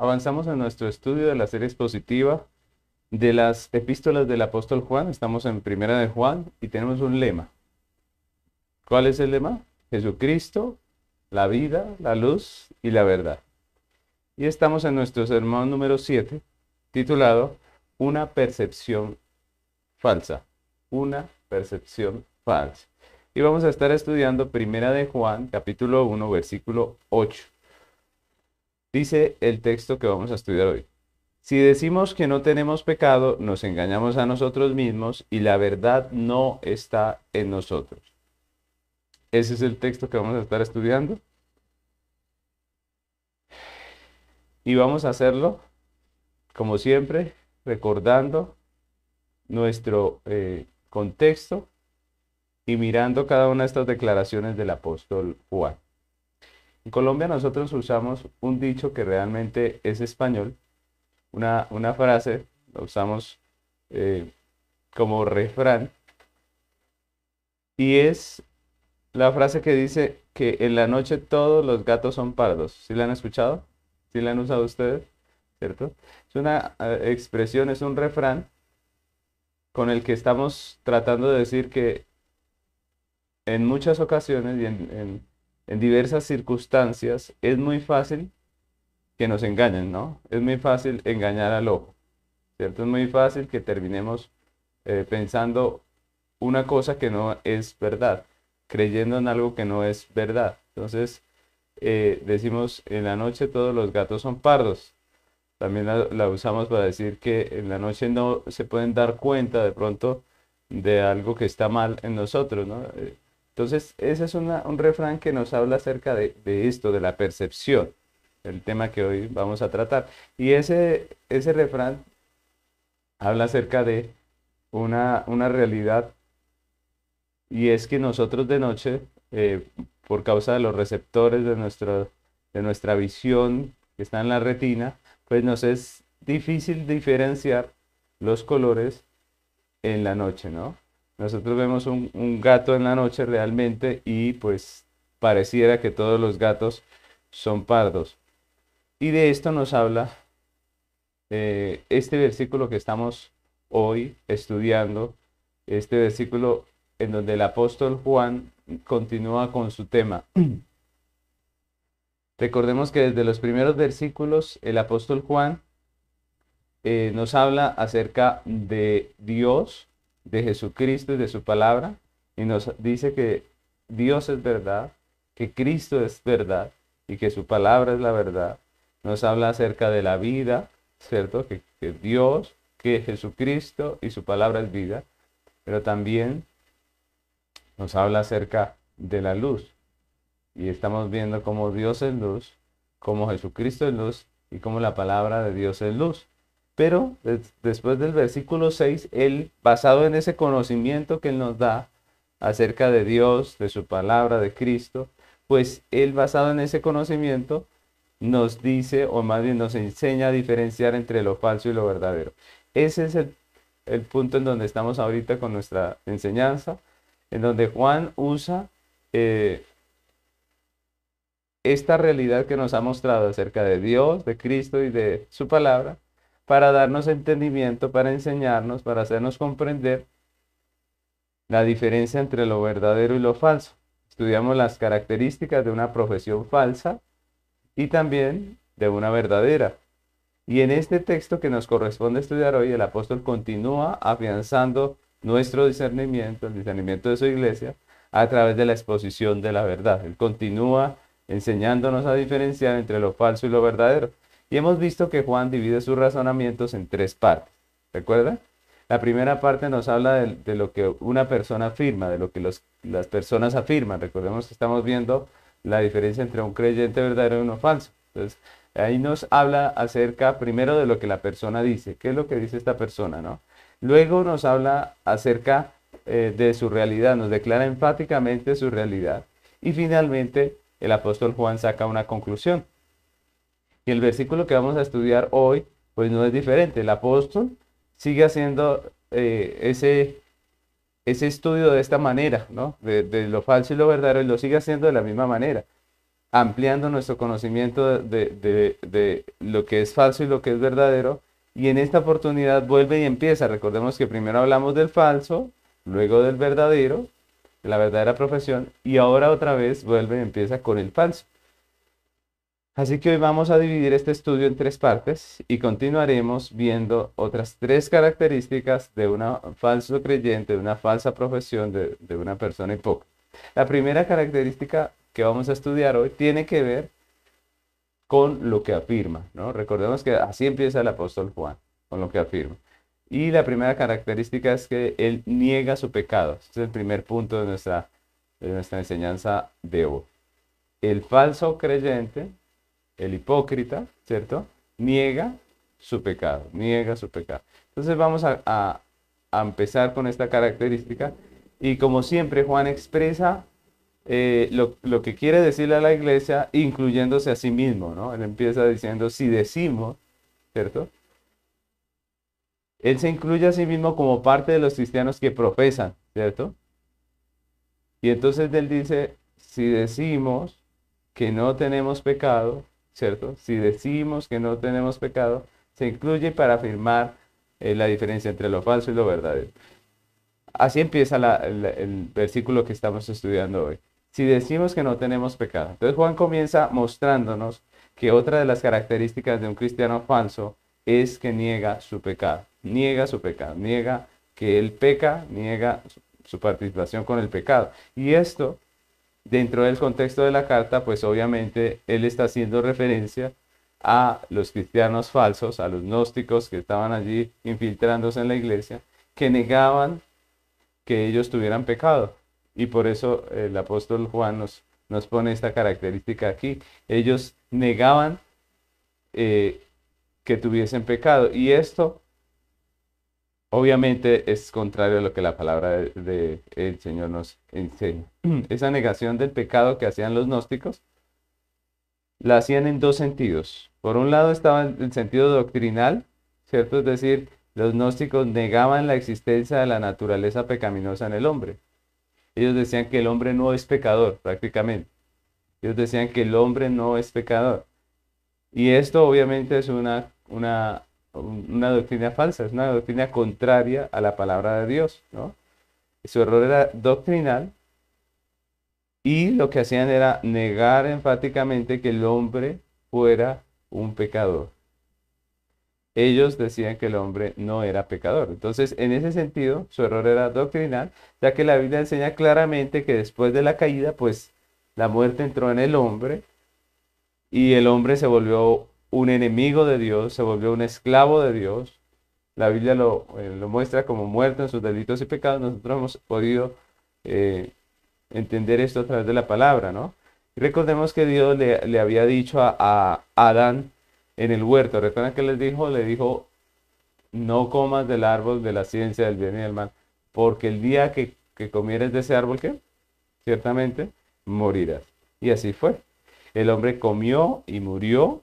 avanzamos en nuestro estudio de la serie expositiva de las epístolas del apóstol Juan. Estamos en Primera de Juan y tenemos un lema. ¿Cuál es el lema? Jesucristo, la vida, la luz y la verdad. Y estamos en nuestro sermón número 7, titulado Una percepción falsa. Una percepción falsa. Y vamos a estar estudiando Primera de Juan, capítulo 1, versículo 8. Dice el texto que vamos a estudiar hoy. Si decimos que no tenemos pecado, nos engañamos a nosotros mismos y la verdad no está en nosotros. Ese es el texto que vamos a estar estudiando. Y vamos a hacerlo, como siempre, recordando nuestro eh, contexto y mirando cada una de estas declaraciones del apóstol Juan. En Colombia nosotros usamos un dicho que realmente es español, una, una frase, la usamos eh, como refrán, y es la frase que dice que en la noche todos los gatos son pardos. ¿Sí la han escuchado? ¿Sí la han usado ustedes? ¿Cierto? Es una eh, expresión, es un refrán con el que estamos tratando de decir que en muchas ocasiones y en en diversas circunstancias, es muy fácil que nos engañen, ¿no? Es muy fácil engañar al ojo, ¿cierto? Es muy fácil que terminemos eh, pensando una cosa que no es verdad, creyendo en algo que no es verdad. Entonces, eh, decimos, en la noche todos los gatos son pardos. También la, usamos para decir que en la noche no se pueden dar cuenta de pronto de algo que está mal en nosotros, ¿no? Eh, entonces, ese es un refrán que nos habla acerca de, esto, de la percepción, el tema que hoy vamos a tratar. Y ese, ese refrán habla acerca de una, una realidad y es que nosotros de noche, eh, por causa de los receptores de, nuestro, de nuestra visión que está en la retina, pues nos es difícil diferenciar los colores en la noche, ¿no? Nosotros vemos un, gato en la noche realmente y pues pareciera que todos los gatos son pardos. Y de esto nos habla eh, este versículo que estamos hoy estudiando, este versículo en donde el apóstol Juan continúa con su tema. Recordemos que desde los primeros versículos el apóstol Juan eh, nos habla acerca de Dios de Jesucristo y de su palabra y nos dice que Dios es verdad, que Cristo es verdad y que su palabra es la verdad. Nos habla acerca de la vida, ¿cierto? Que, Dios, que Jesucristo y su palabra es vida, pero también nos habla acerca de la luz. Y estamos viendo cómo Dios es luz, cómo Jesucristo es luz y cómo la palabra de Dios es luz. Pero después del versículo 6, él, basado en ese conocimiento que él nos da acerca de Dios, de su palabra, de Cristo, pues él, basado en ese conocimiento, nos dice, o más bien nos enseña a diferenciar entre lo falso y lo verdadero. Ese es el, punto en donde estamos ahorita con nuestra enseñanza, en donde Juan usa eh, esta realidad que nos ha mostrado acerca de Dios, de Cristo y de su palabra, para darnos entendimiento, para enseñarnos, para hacernos comprender la diferencia entre lo verdadero y lo falso. Estudiamos las características de una profesión falsa y también de una verdadera. Y en este texto que nos corresponde estudiar hoy, el apóstol continúa afianzando nuestro discernimiento, el discernimiento de su iglesia, a través de la exposición de la verdad. Él continúa enseñándonos a diferenciar entre lo falso y lo verdadero. Y hemos visto que Juan divide sus razonamientos en tres partes. ¿Recuerda? La primera parte nos habla de, lo que una persona afirma, de lo que las personas afirman. Recordemos que estamos viendo la diferencia entre un creyente verdadero y uno falso. Entonces, ahí nos habla acerca primero de lo que la persona dice. ¿Qué es lo que dice esta persona? ¿no? Luego nos habla acerca eh, de su realidad, nos declara enfáticamente su realidad. Y finalmente, el apóstol Juan saca una conclusión. Y el versículo que vamos a estudiar hoy, pues no es diferente. El apóstol sigue haciendo eh, ese, ese estudio de esta manera, ¿no? De, lo falso y lo verdadero, y lo sigue haciendo de la misma manera. ampliando nuestro conocimiento de, de, lo que es falso y lo que es verdadero. Y en esta oportunidad vuelve y empieza. Recordemos que primero hablamos del falso, luego del verdadero, de la verdadera profesión, y ahora otra vez vuelve y empieza con el falso. Así que hoy vamos a dividir este estudio en tres partes y continuaremos viendo otras tres características de un falso creyente, de una falsa profesión, de, una persona hipócrita. La primera característica que vamos a estudiar hoy tiene que ver con lo que afirma, ¿no? Recordemos que así empieza el apóstol Juan, con lo que afirma. Y la primera característica es que él niega su pecado. Este es el primer punto de nuestra, de nuestra enseñanza de hoy. El falso creyente, el hipócrita, ¿cierto? Niega su pecado, niega su pecado. Entonces vamos a, a, empezar con esta característica. Y como siempre, Juan expresa eh, lo, que quiere decirle a la iglesia, incluyéndose a sí mismo, ¿no? Él empieza diciendo, si decimos, ¿cierto? Él se incluye a sí mismo como parte de los cristianos que profesan, ¿cierto? Y entonces él dice, si decimos que no tenemos pecado, ¿cierto? Si decimos que no tenemos pecado, se incluye para afirmar eh, la diferencia entre lo falso y lo verdadero. Así empieza el versículo que estamos estudiando hoy si decimos que no tenemos pecado. Entonces Juan comienza mostrándonos que otra de las características de un cristiano falso es que niega su pecado, niega su pecado, niega que él peca, niega su participación con el pecado. Y esto, dentro del contexto de la carta, pues obviamente él está haciendo referencia a los cristianos falsos, a los gnósticos que estaban allí infiltrándose en la iglesia, que negaban que ellos tuvieran pecado. Y por eso el apóstol Juan nos, nos pone esta característica aquí. Ellos negaban eh, que tuviesen pecado. Y esto obviamente es contrario a lo que la palabra del de, Señor nos enseña. Esa negación del pecado que hacían los gnósticos la hacían en dos sentidos. Por un lado estaba el sentido doctrinal, ¿cierto? Es decir, los gnósticos negaban la existencia de la naturaleza pecaminosa en el hombre. Ellos decían que el hombre no es pecador, prácticamente. Ellos decían que el hombre no es pecador. Y esto obviamente es una, una, una doctrina falsa, es una doctrina contraria a la palabra de Dios, ¿no? Su error era doctrinal y lo que hacían era negar enfáticamente que el hombre fuera un pecador ellos decían que el hombre no era pecador. Entonces, en ese sentido, su error era doctrinal, ya que la Biblia enseña claramente que después de la caída, pues la muerte entró en el hombre y el hombre se volvió un enemigo de Dios, se volvió un esclavo de Dios. La Biblia lo, eh, muestra como muerto en sus delitos y pecados. Nosotros hemos podido eh, entender esto a través de la palabra, ¿no? recordemos que Dios le, había dicho a, a Adán, en el huerto. ¿Recuerdan que les dijo? Le dijo, no comas del árbol de la ciencia del bien y del mal, porque el día que, que comieres de ese árbol, ¿qué? Ciertamente morirás. Y así fue. El hombre comió y murió,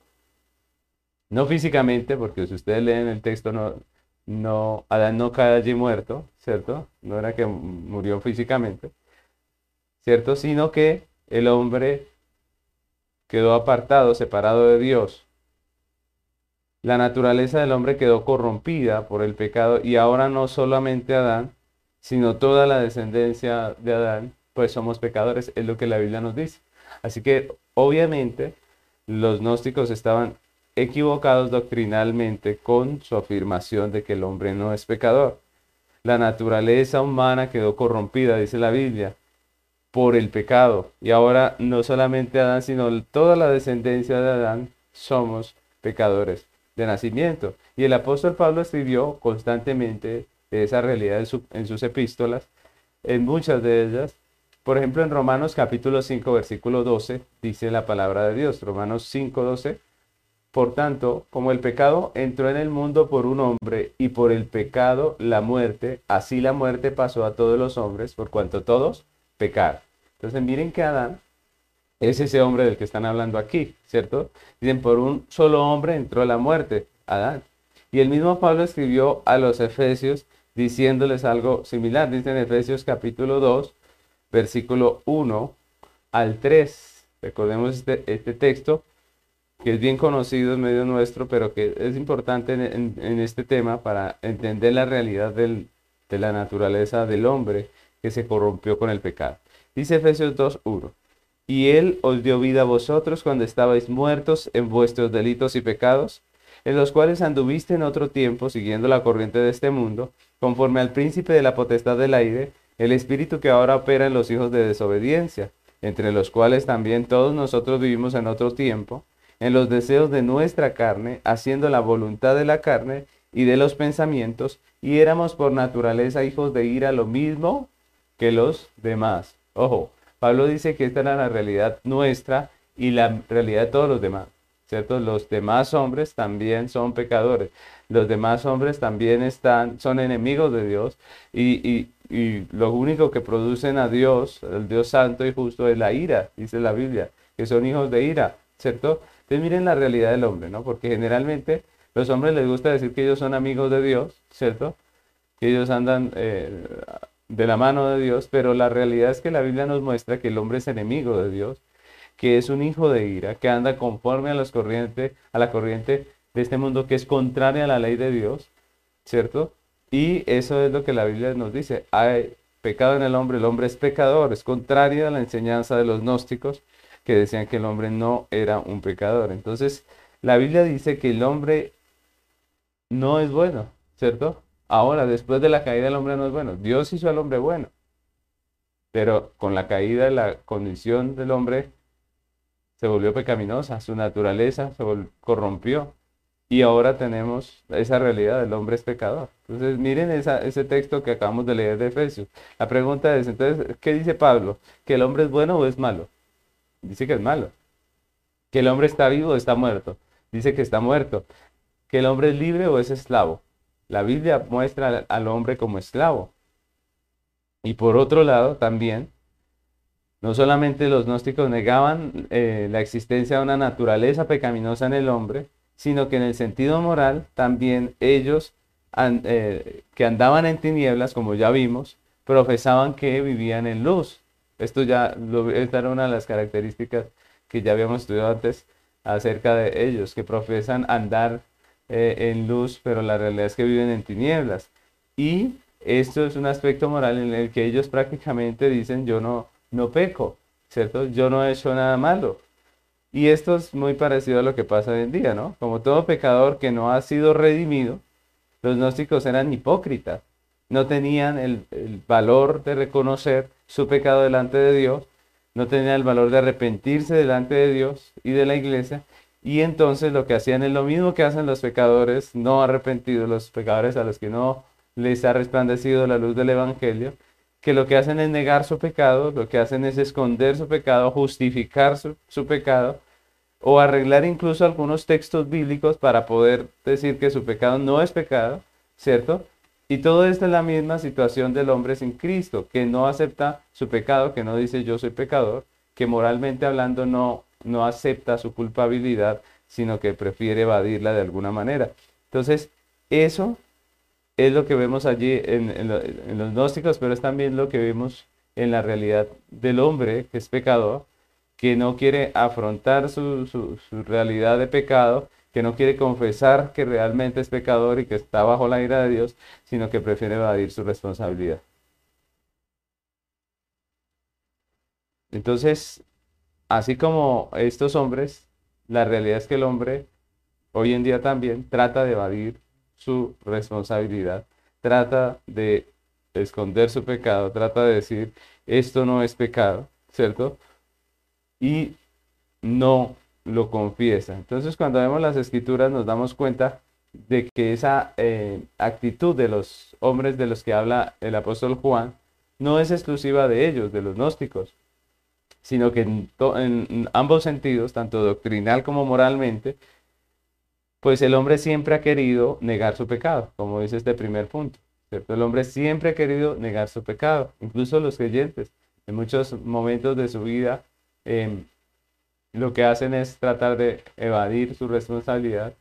no físicamente, porque si ustedes leen el texto, no, no, Adán no cae allí muerto, ¿cierto? No era que murió físicamente, ¿cierto? Sino que el hombre quedó apartado, separado de Dios, la naturaleza del hombre quedó corrompida por el pecado y ahora no solamente Adán, sino toda la descendencia de Adán, pues somos pecadores, es lo que la Biblia nos dice. Así que obviamente los gnósticos estaban equivocados doctrinalmente con su afirmación de que el hombre no es pecador. La naturaleza humana quedó corrompida, dice la Biblia, por el pecado. Y ahora no solamente Adán, sino toda la descendencia de Adán somos pecadores de nacimiento. Y el apóstol Pablo escribió constantemente de esa realidad en, sus epístolas, en muchas de ellas. Por ejemplo, en Romanos capítulo 5, versículo 12, dice la palabra de Dios, Romanos 5, 12. Por tanto, como el pecado entró en el mundo por un hombre y por el pecado la muerte, así la muerte pasó a todos los hombres, por cuanto todos pecaron. Entonces miren que Adán es ese hombre del que están hablando aquí, ¿cierto? Dicen, por un solo hombre entró la muerte, Adán. Y el mismo Pablo escribió a los Efesios diciéndoles algo similar. Dice en Efesios capítulo 2, versículo 1 al 3. Recordemos este, este texto que es bien conocido en medio nuestro, pero que es importante en, este tema para entender la realidad de la naturaleza del hombre que se corrompió con el pecado. Dice Efesios 2.1, y Él os dio vida a vosotros cuando estabais muertos en vuestros delitos y pecados, en los cuales anduviste en otro tiempo siguiendo la corriente de este mundo, conforme al príncipe de la potestad del aire, el espíritu que ahora opera en los hijos de desobediencia, entre los cuales también todos nosotros vivimos en otro tiempo, en los deseos de nuestra carne, haciendo la voluntad de la carne y de los pensamientos, y éramos por naturaleza hijos de ira lo mismo que los demás. Ojo, Pablo dice que esta era la realidad nuestra y la realidad de todos los demás, ¿cierto? Los demás hombres también son pecadores, los demás hombres también están, son enemigos de Dios y, y, y lo único que producen a Dios, el Dios santo y justo, es la ira, dice la Biblia, que son hijos de ira, ¿cierto? Entonces miren la realidad del hombre, ¿no? Porque generalmente los hombres les gusta decir que ellos son amigos de Dios, ¿cierto? Que ellos andan eh, de la mano de Dios, pero la realidad es que la Biblia nos muestra que el hombre es enemigo de Dios, que es un hijo de ira, que anda conforme a, a la corriente de este mundo que es contraria a la ley de Dios, ¿cierto? Y eso es lo que la Biblia nos dice. Hay pecado en el hombre, el hombre es pecador, es contrario a la enseñanza de los gnósticos que decían que el hombre no era un pecador. Entonces, la Biblia dice que el hombre no es bueno, ¿cierto? Ahora, después de la caída, el hombre no es bueno. Dios hizo al hombre bueno. Pero con la caída, la condición del hombre se volvió pecaminosa, su naturaleza se corrompió. Y ahora tenemos esa realidad, el hombre es pecador. Entonces, miren ese texto que acabamos de leer de Efesios. La pregunta es, entonces, ¿qué dice Pablo? ¿Que el hombre es bueno o es malo? Dice que es malo. Que el hombre está vivo o está muerto. Dice que está muerto. Que el hombre es libre o es esclavo. La Biblia muestra al hombre como esclavo. Y por otro lado, también, no solamente los gnósticos negaban eh, la existencia de una naturaleza pecaminosa en el hombre, sino que en el sentido moral también ellos eh, que andaban en tinieblas, como ya vimos, profesaban que vivían en luz. Esto ya, esta era una de las características que ya habíamos estudiado antes acerca de ellos, que profesan andar eh, en luz, pero la realidad es que viven en tinieblas. Y esto es un aspecto moral en el que ellos prácticamente dicen, yo no, no peco, ¿cierto? Yo no he hecho nada malo. Y esto es muy parecido a lo que pasa hoy en día, ¿no? Como todo pecador que no ha sido redimido, los gnósticos eran hipócritas, no tenían el, el valor de reconocer su pecado delante de Dios, no tenía el valor de arrepentirse delante de Dios y de la iglesia, y entonces lo que hacían es lo mismo que hacen los pecadores no arrepentidos, los pecadores a los que no les ha resplandecido la luz del Evangelio, que lo que hacen es negar su pecado, lo que hacen es esconder su pecado, justificar su, su pecado, o arreglar incluso algunos textos bíblicos para poder decir que su pecado no es pecado, ¿cierto? Y todo esto es la misma situación del hombre sin Cristo, que no acepta su pecado, que no dice yo soy pecador, que moralmente hablando no, no acepta su culpabilidad, sino que prefiere evadirla de alguna manera. Entonces, eso es lo que vemos allí en, los gnósticos, pero es también lo que vemos en la realidad del hombre que es pecador, que no quiere afrontar su, su realidad de pecado que no quiere confesar que realmente es pecador y que está bajo la ira de Dios, sino que prefiere evadir su responsabilidad. Entonces, así como estos hombres, la realidad es que el hombre hoy en día también trata de evadir su responsabilidad, trata de esconder su pecado, trata de decir, esto no es pecado, ¿cierto? Y no lo confiesa. Entonces cuando vemos las escrituras nos damos cuenta de que esa eh, actitud de los hombres de los que habla el apóstol Juan no es exclusiva de ellos, de los gnósticos, sino que en, ambos sentidos, tanto doctrinal como moralmente, pues el hombre siempre ha querido negar su pecado, como dice este primer punto. El hombre siempre ha querido negar su pecado, incluso los creyentes, en muchos momentos de su vida. Em, lo que hacen es tratar de evadir su responsabilidad,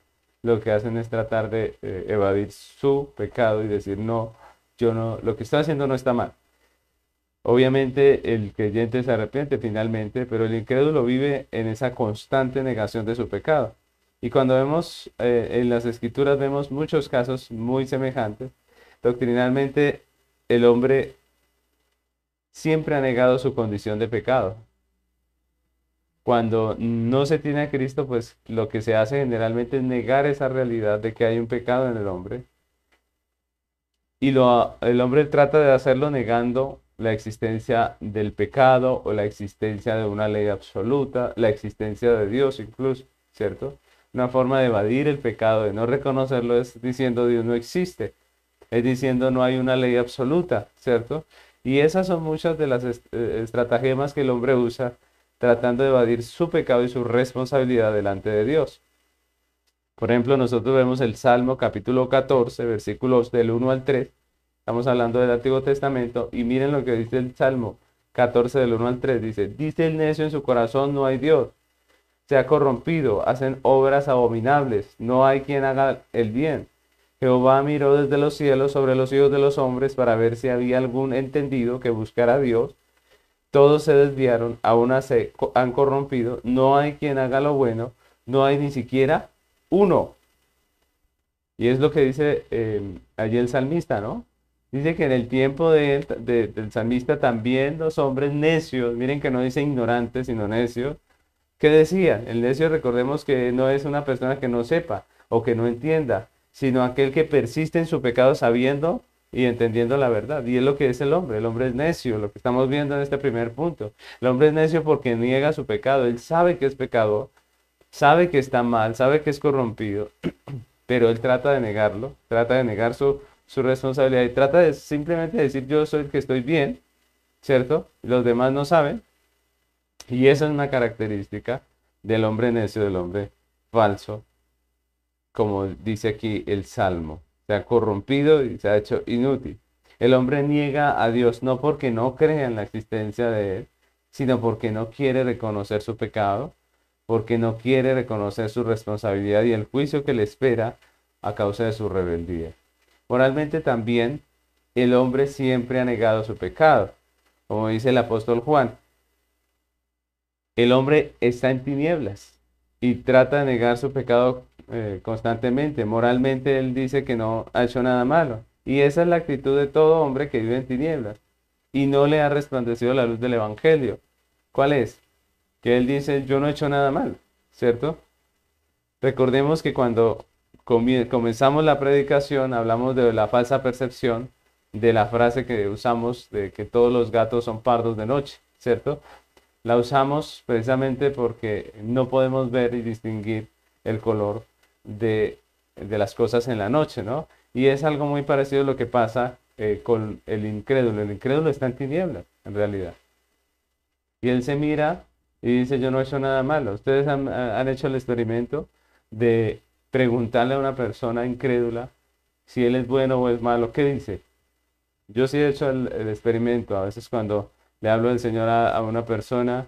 lo que hacen es tratar de eh, evadir su pecado y decir, no, yo no, lo que estoy haciendo no está mal. Obviamente el creyente se arrepiente finalmente, pero el incrédulo vive en esa constante negación de su pecado. Y cuando vemos eh, en las escrituras vemos muchos casos muy semejantes. Doctrinalmente el hombre siempre ha negado su condición de pecado. Cuando no se tiene a Cristo, pues lo que se hace generalmente es negar esa realidad de que hay un pecado en el hombre. Y lo, el hombre trata de hacerlo negando la existencia del pecado o la existencia de una ley absoluta, la existencia de Dios incluso, ¿cierto? Una forma de evadir el pecado, de no reconocerlo, es diciendo Dios no existe, es diciendo no hay una ley absoluta, ¿cierto? Y esas son muchas de las eh, estratagemas que el hombre usa tratando de evadir su pecado y su responsabilidad delante de Dios. Por ejemplo, nosotros vemos el Salmo capítulo 14, versículos del 1 al 3, Estamos hablando del Antiguo Testamento y miren lo que dice el Salmo 14 del 1 al 3. Dice, dice el necio en su corazón, no hay Dios. Se ha corrompido, hacen obras abominables, no hay quien haga el bien. Jehová miró desde los cielos sobre los hijos de los hombres para ver si había algún entendido que buscara a Dios. Todos se desviaron, aún se han corrompido, no hay quien haga lo bueno, no hay ni siquiera uno. Y es lo que dice eh, allí el salmista, ¿no? Dice que en el tiempo de, del salmista también los hombres necios, miren que no dice ignorantes, sino necios, ¿qué decía? El necio recordemos que no es una persona que no sepa o que no entienda, sino aquel que persiste en su pecado sabiendo y entendiendo la verdad. Y es lo que es el hombre. El hombre es necio, lo que estamos viendo en este primer punto. El hombre es necio porque niega su pecado. Él sabe que es pecador, sabe que está mal, sabe que es corrompido, pero él trata de negarlo, trata de negar su su responsabilidad y trata de simplemente decir yo soy el que estoy bien, ¿cierto? Los demás no saben. Y esa es una característica del hombre necio, del hombre falso, como dice aquí el Salmo. Se ha corrompido y se ha hecho inútil. El hombre niega a Dios no porque no crea en la existencia de Él, sino porque no quiere reconocer su pecado, porque no quiere reconocer su responsabilidad y el juicio que le espera a causa de su rebeldía. Moralmente también el hombre siempre ha negado su pecado, como dice el apóstol Juan. El hombre está en tinieblas y trata de negar su pecado eh, constantemente. Moralmente él dice que no ha hecho nada malo. Y esa es la actitud de todo hombre que vive en tinieblas y no le ha resplandecido la luz del Evangelio. ¿Cuál es? Que él dice, yo no he hecho nada mal, ¿cierto? Recordemos que cuando comenzamos la predicación, hablamos de la falsa percepción, de la frase que usamos de que todos los gatos son pardos de noche, ¿cierto? La usamos precisamente porque no podemos ver y distinguir el color de, las cosas en la noche, ¿no? Y es algo muy parecido a lo que pasa eh, con el incrédulo. El incrédulo está en tinieblas, en realidad. Y él se mira y dice, yo no he hecho nada malo. Ustedes han, han hecho el experimento de preguntarle a una persona incrédula si él es bueno o es malo, ¿qué dice? Yo sí he hecho el, experimento, a veces cuando le hablo del Señor a, una persona,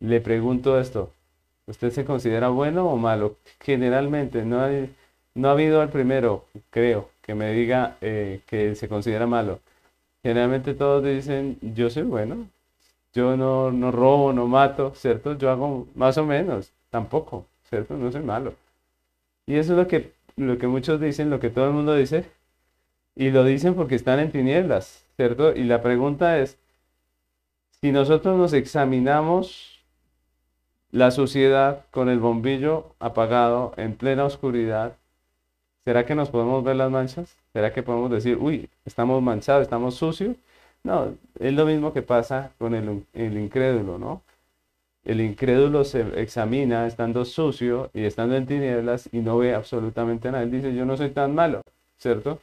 le pregunto esto, ¿usted se considera bueno o malo? Generalmente, no, hay, no ha habido el primero, creo, que me diga eh, que se considera malo. Generalmente todos dicen, yo soy bueno, yo no, no robo, no mato, ¿cierto? Yo hago más o menos, tampoco, ¿cierto? No soy malo. Y eso es lo que, lo que muchos dicen, lo que todo el mundo dice, y lo dicen porque están en tinieblas, ¿cierto? Y la pregunta es, si nosotros nos examinamos la sociedad con el bombillo apagado en plena oscuridad, ¿será que nos podemos ver las manchas? ¿Será que podemos decir, uy, estamos manchados, estamos sucios? No, es lo mismo que pasa con el, el incrédulo, ¿no? El incrédulo se examina estando sucio y estando en tinieblas y no ve absolutamente nada. Él dice, yo no soy tan malo, ¿cierto?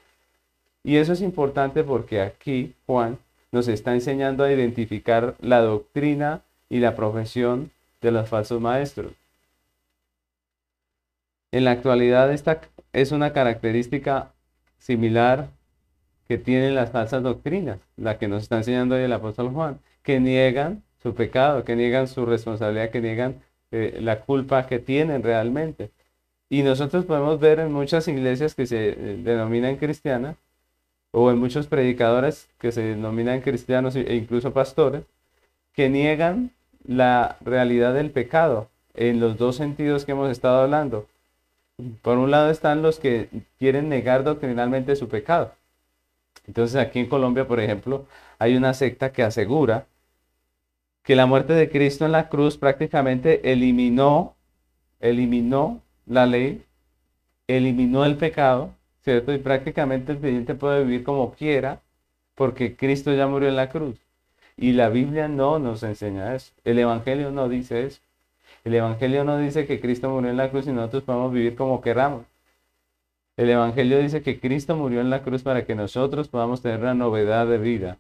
Y eso es importante porque aquí Juan nos está enseñando a identificar la doctrina y la profesión de los falsos maestros. En la actualidad esta es una característica similar que tienen las falsas doctrinas, la que nos está enseñando hoy el apóstol Juan, que niegan su pecado, que niegan su responsabilidad, que niegan eh, la culpa que tienen realmente. Y nosotros podemos ver en muchas iglesias que se eh, denominan cristianas, o en muchos predicadores que se denominan cristianos e incluso pastores, que niegan la realidad del pecado en los dos sentidos que hemos estado hablando. Por un lado están los que quieren negar doctrinalmente su pecado. Entonces aquí en Colombia, por ejemplo, hay una secta que asegura que la muerte de Cristo en la cruz prácticamente eliminó, eliminó la ley, eliminó el pecado, Y prácticamente el creyente puede vivir como quiera porque Cristo ya murió en la cruz. Y la Biblia no nos enseña eso. El Evangelio no dice eso. El Evangelio no dice que Cristo murió en la cruz y nosotros podemos vivir como queramos. El Evangelio dice que Cristo murió en la cruz para que nosotros podamos tener una novedad de vida,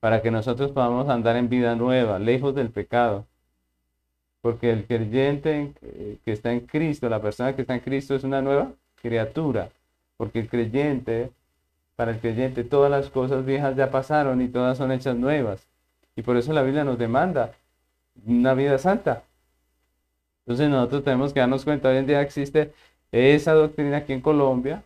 para que nosotros podamos andar en vida nueva, lejos del pecado. Porque el creyente eh, que está en Cristo, la persona que está en Cristo es una nueva criatura. Porque el creyente, para el creyente, todas las cosas viejas ya pasaron y todas son hechas nuevas. Y por eso la Biblia nos demanda una vida santa. Entonces nosotros tenemos que darnos cuenta, hoy en día existe esa doctrina aquí en Colombia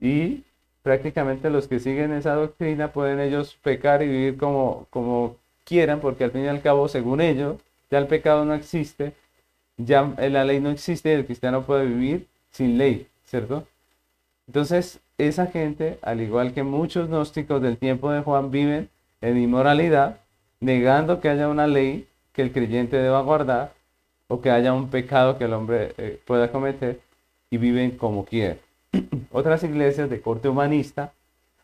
y prácticamente los que siguen esa doctrina pueden ellos pecar y vivir como, como quieran, porque al fin y al cabo, según ellos, ya el pecado no existe, ya la ley no existe y el cristiano puede vivir sin ley, ¿cierto? Entonces, esa gente, al igual que muchos gnósticos del tiempo de Juan, viven en inmoralidad, negando que haya una ley que el creyente deba guardar o que haya un pecado que el hombre eh, pueda cometer y viven como quieren. Otras iglesias de corte humanista,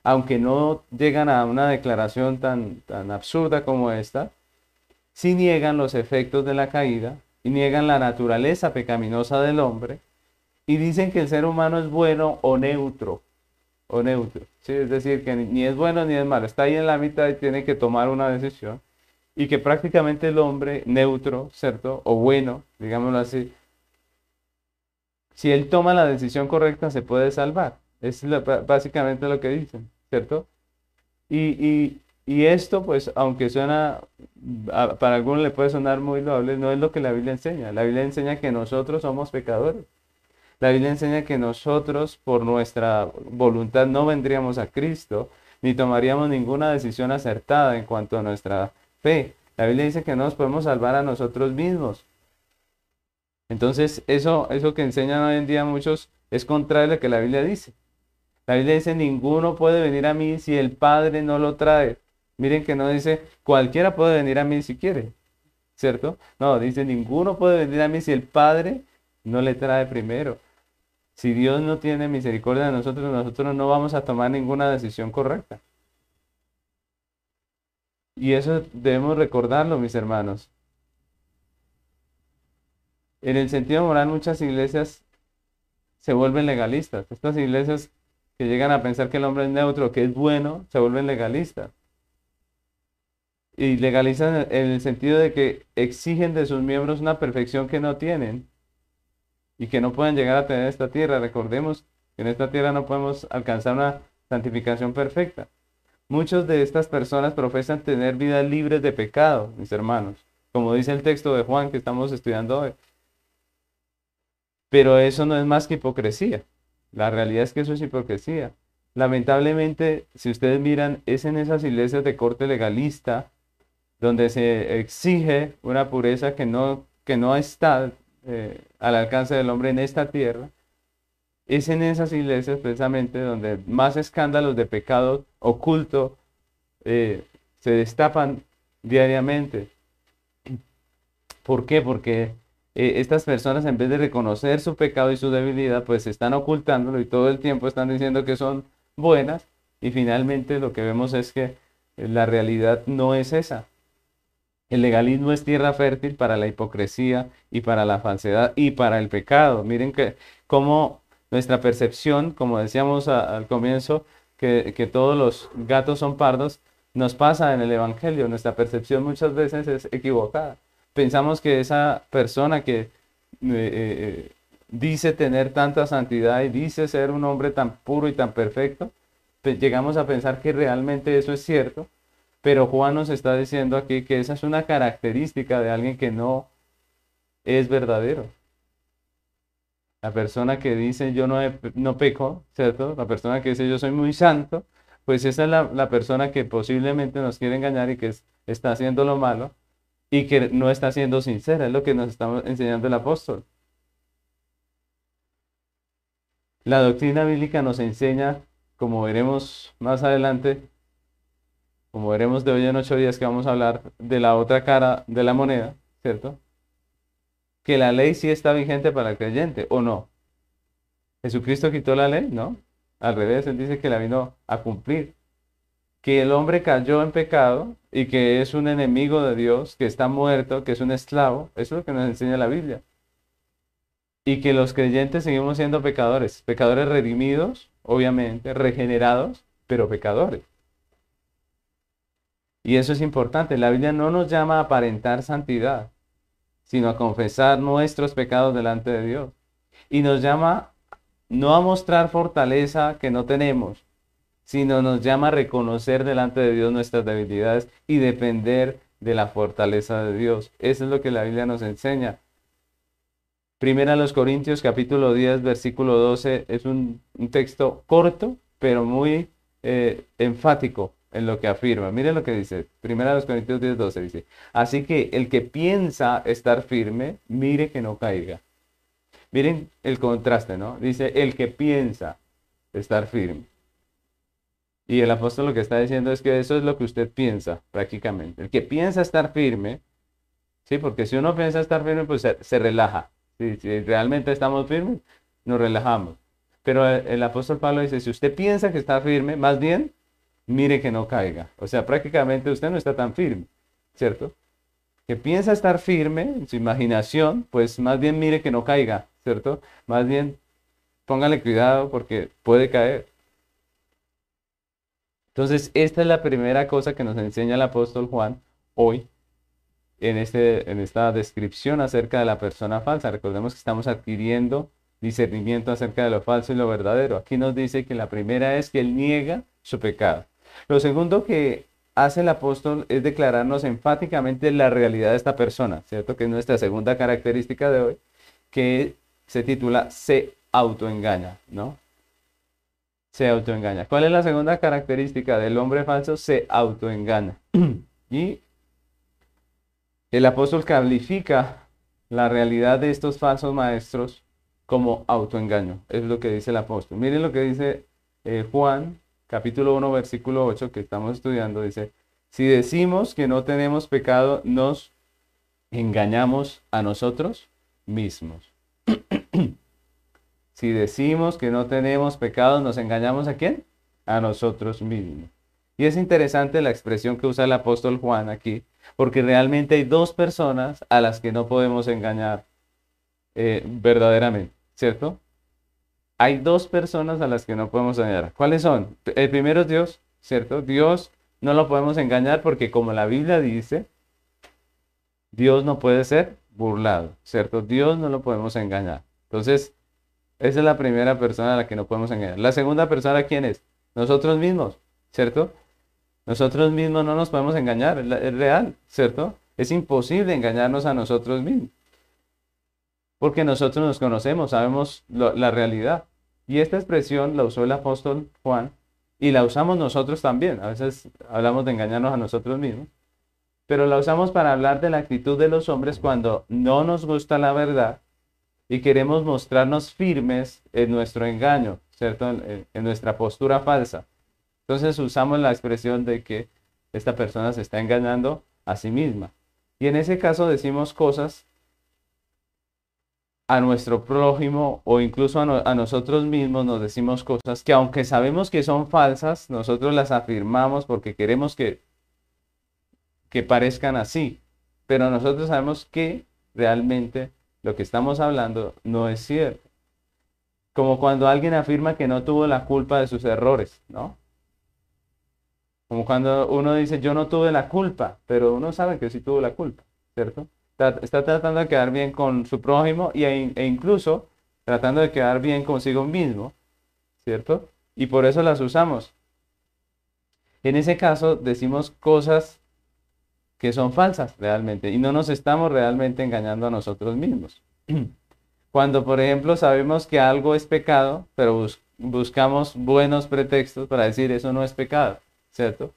aunque no llegan a una declaración tan, tan absurda como esta, sí niegan los efectos de la caída y niegan la naturaleza pecaminosa del hombre y dicen que el ser humano es bueno o neutro. O neutro. ¿sí? Es decir, que ni es bueno ni es malo. Está ahí en la mitad y tiene que tomar una decisión. Y que prácticamente el hombre neutro, ¿cierto? O bueno, digámoslo así, si él toma la decisión correcta, se puede salvar. Es básicamente lo que dicen, ¿cierto? Y, esto, pues, aunque suena, para algunos le puede sonar muy loable, no es lo que la Biblia enseña. La Biblia enseña que nosotros somos pecadores. La Biblia enseña que nosotros, por nuestra voluntad, no vendríamos a Cristo, ni tomaríamos ninguna decisión acertada en cuanto a nuestra fe. La Biblia dice que no nos podemos salvar a nosotros mismos. Entonces, eso, eso que enseñan hoy en día muchos es contrario a lo que la Biblia dice. La Biblia dice, ninguno puede venir a mí si el Padre no lo trae. Miren que no dice, cualquiera puede venir a mí si quiere, ¿cierto? No, dice, ninguno puede venir a mí si el Padre no le trae primero. Si Dios no tiene misericordia de nosotros, nosotros no vamos a tomar ninguna decisión correcta. Y eso debemos recordarlo, mis hermanos. En el sentido moral, muchas iglesias se vuelven legalistas. Estas iglesias que llegan a pensar que el hombre es neutro, que es bueno, se vuelven legalistas. Y legalizan en el sentido de que exigen de sus miembros una perfección que no tienen y que no pueden llegar a tener esta tierra. Recordemos que en esta tierra no podemos alcanzar una santificación perfecta. Muchos de estas personas profesan tener vidas libres de pecado, mis hermanos, como dice el texto de Juan que estamos estudiando hoy. Pero eso no es más que hipocresía. La realidad es que eso es hipocresía. Lamentablemente, si ustedes miran, es en esas iglesias de corte legalista donde se exige una pureza que no, que no está eh, al alcance del hombre en esta tierra. Es en esas iglesias precisamente donde más escándalos de pecado oculto eh, se destapan diariamente. ¿Por qué? Porque eh, estas personas en vez de reconocer su pecado y su debilidad, pues están ocultándolo y todo el tiempo están diciendo que son buenas y finalmente lo que vemos es que la realidad no es esa. El legalismo es tierra fértil para la hipocresía y para la falsedad y para el pecado. Miren que como nuestra percepción, como decíamos al comienzo, que, que todos los gatos son pardos, nos pasa en el Evangelio. Nuestra percepción muchas veces es equivocada pensamos que esa persona que eh, eh, dice tener tanta santidad y dice ser un hombre tan puro y tan perfecto, llegamos a pensar que realmente eso es cierto, pero Juan nos está diciendo aquí que esa es una característica de alguien que no es verdadero. La persona que dice yo no, no peco, ¿cierto? La persona que dice yo soy muy santo, pues esa es la, persona que posiblemente nos quiere engañar y que está haciendo lo malo y que no está siendo sincera, es lo que nos está enseñando el apóstol. La doctrina bíblica nos enseña, como veremos más adelante, como veremos de hoy en ocho días que vamos a hablar de la otra cara de la moneda, ¿cierto? Que la ley sí está vigente para el creyente, ¿o no? ¿Jesucristo quitó la ley? No. Al revés, él dice que la vino a cumplir. Que el hombre cayó en pecado y que es un enemigo de Dios, que está muerto, que es un esclavo. Eso es lo que nos enseña la Biblia. Y que los creyentes seguimos siendo pecadores. Pecadores redimidos, obviamente, regenerados, pero pecadores. Y eso es importante. La Biblia no nos llama a aparentar santidad, sino a confesar nuestros pecados delante de Dios. Y nos llama no a mostrar fortaleza que no tenemos, sino nos llama a reconocer delante de Dios nuestras debilidades y depender de la fortaleza de Dios. Eso es lo que la Biblia nos enseña. Primera a los Corintios capítulo 10 versículo 12 es un, texto corto, pero muy eh, enfático en lo que afirma. Miren lo que dice. Primera los Corintios 10, 12 dice. Así que el que piensa estar firme, mire que no caiga. Miren el contraste, ¿no? Dice el que piensa estar firme. Y el apóstol lo que está diciendo es que eso es lo que usted piensa, prácticamente. El que piensa estar firme, sí, porque si uno piensa estar firme, pues se, relaja. Si realmente estamos firmes, nos relajamos. Pero el, el apóstol Pablo dice, si usted piensa que está firme, más bien mire que no caiga. O sea, prácticamente usted no está tan firme, ¿cierto? Que piensa estar firme en su imaginación, pues más bien mire que no caiga, ¿cierto? Más bien póngale cuidado porque puede caer. Entonces, esta es la primera cosa que nos enseña el apóstol Juan hoy en, este, en esta descripción acerca de la persona falsa. Recordemos que estamos adquiriendo discernimiento acerca de lo falso y lo verdadero. Aquí nos dice que la primera es que él niega su pecado. Lo segundo que hace el apóstol es declararnos enfáticamente la realidad de esta persona, ¿cierto? Que es nuestra segunda característica de hoy, que se titula se autoengaña, ¿no? Se autoengaña. ¿Cuál es la segunda característica del hombre falso? Se autoengaña. y el apóstol califica la realidad de estos falsos maestros como autoengaño. Es lo que dice el apóstol. Miren lo que dice eh, Juan capítulo 1, versículo 8 que estamos estudiando, dice, si decimos que no tenemos pecado, nos engañamos a nosotros mismos. si decimos que no tenemos pecado, ¿nos engañamos a quién? A nosotros mismos. Y es interesante la expresión que usa el apóstol Juan aquí, porque realmente hay dos personas a las que no podemos engañar eh, verdaderamente, ¿cierto? Hay dos personas a las que no podemos engañar. ¿Cuáles son? El primero es Dios, ¿cierto? Dios no lo podemos engañar porque como la Biblia dice, Dios no puede ser burlado, ¿cierto? Dios no lo podemos engañar. Entonces, esa es la primera persona a la que no podemos engañar. La segunda persona, ¿quién es? Nosotros mismos, ¿cierto? Nosotros mismos no nos podemos engañar, es real, ¿cierto? Es imposible engañarnos a nosotros mismos. Porque nosotros nos conocemos, sabemos la realidad. Y esta expresión la usó el apóstol Juan y la usamos nosotros también. A veces hablamos de engañarnos a nosotros mismos, pero la usamos para hablar de la actitud de los hombres cuando no nos gusta la verdad y queremos mostrarnos firmes en nuestro engaño, ¿cierto? En, en nuestra postura falsa. Entonces usamos la expresión de que esta persona se está engañando a sí misma. Y en ese caso decimos cosas a nuestro prójimo o incluso a, nosotros mismos nos decimos cosas que aunque sabemos que son falsas, nosotros las afirmamos porque queremos que, que parezcan así. Pero nosotros sabemos que realmente lo que estamos hablando no es cierto. Como cuando alguien afirma que no tuvo la culpa de sus errores, ¿no? Como cuando uno dice, yo no tuve la culpa, pero uno sabe que sí tuvo la culpa, ¿cierto? Está, tratando de quedar bien con su prójimo y, e, e incluso tratando de quedar bien consigo mismo, ¿cierto? Y por eso las usamos. En ese caso decimos cosas que son falsas realmente y no nos estamos realmente engañando a nosotros mismos. Cuando, por ejemplo, sabemos que algo es pecado, pero buscamos buenos pretextos para decir eso no es pecado, ¿cierto?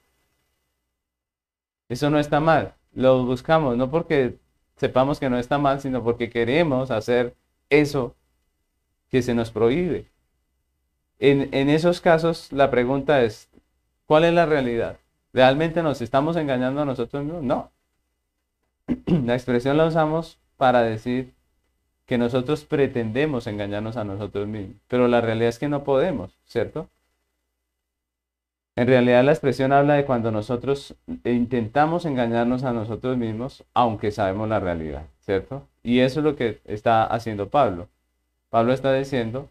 Eso no está mal. Lo buscamos no porque sepamos que no está mal, sino porque queremos hacer eso que se nos prohíbe. En, en esos casos, la pregunta es, ¿cuál es la realidad? ¿Realmente nos estamos engañando a nosotros mismos? No. La expresión la usamos para decir que nosotros pretendemos engañarnos a nosotros mismos, pero la realidad es que no podemos, ¿cierto? En realidad la expresión habla de cuando nosotros intentamos engañarnos a nosotros mismos, aunque sabemos la realidad, ¿cierto? Y eso es lo que está haciendo Pablo. Pablo está diciendo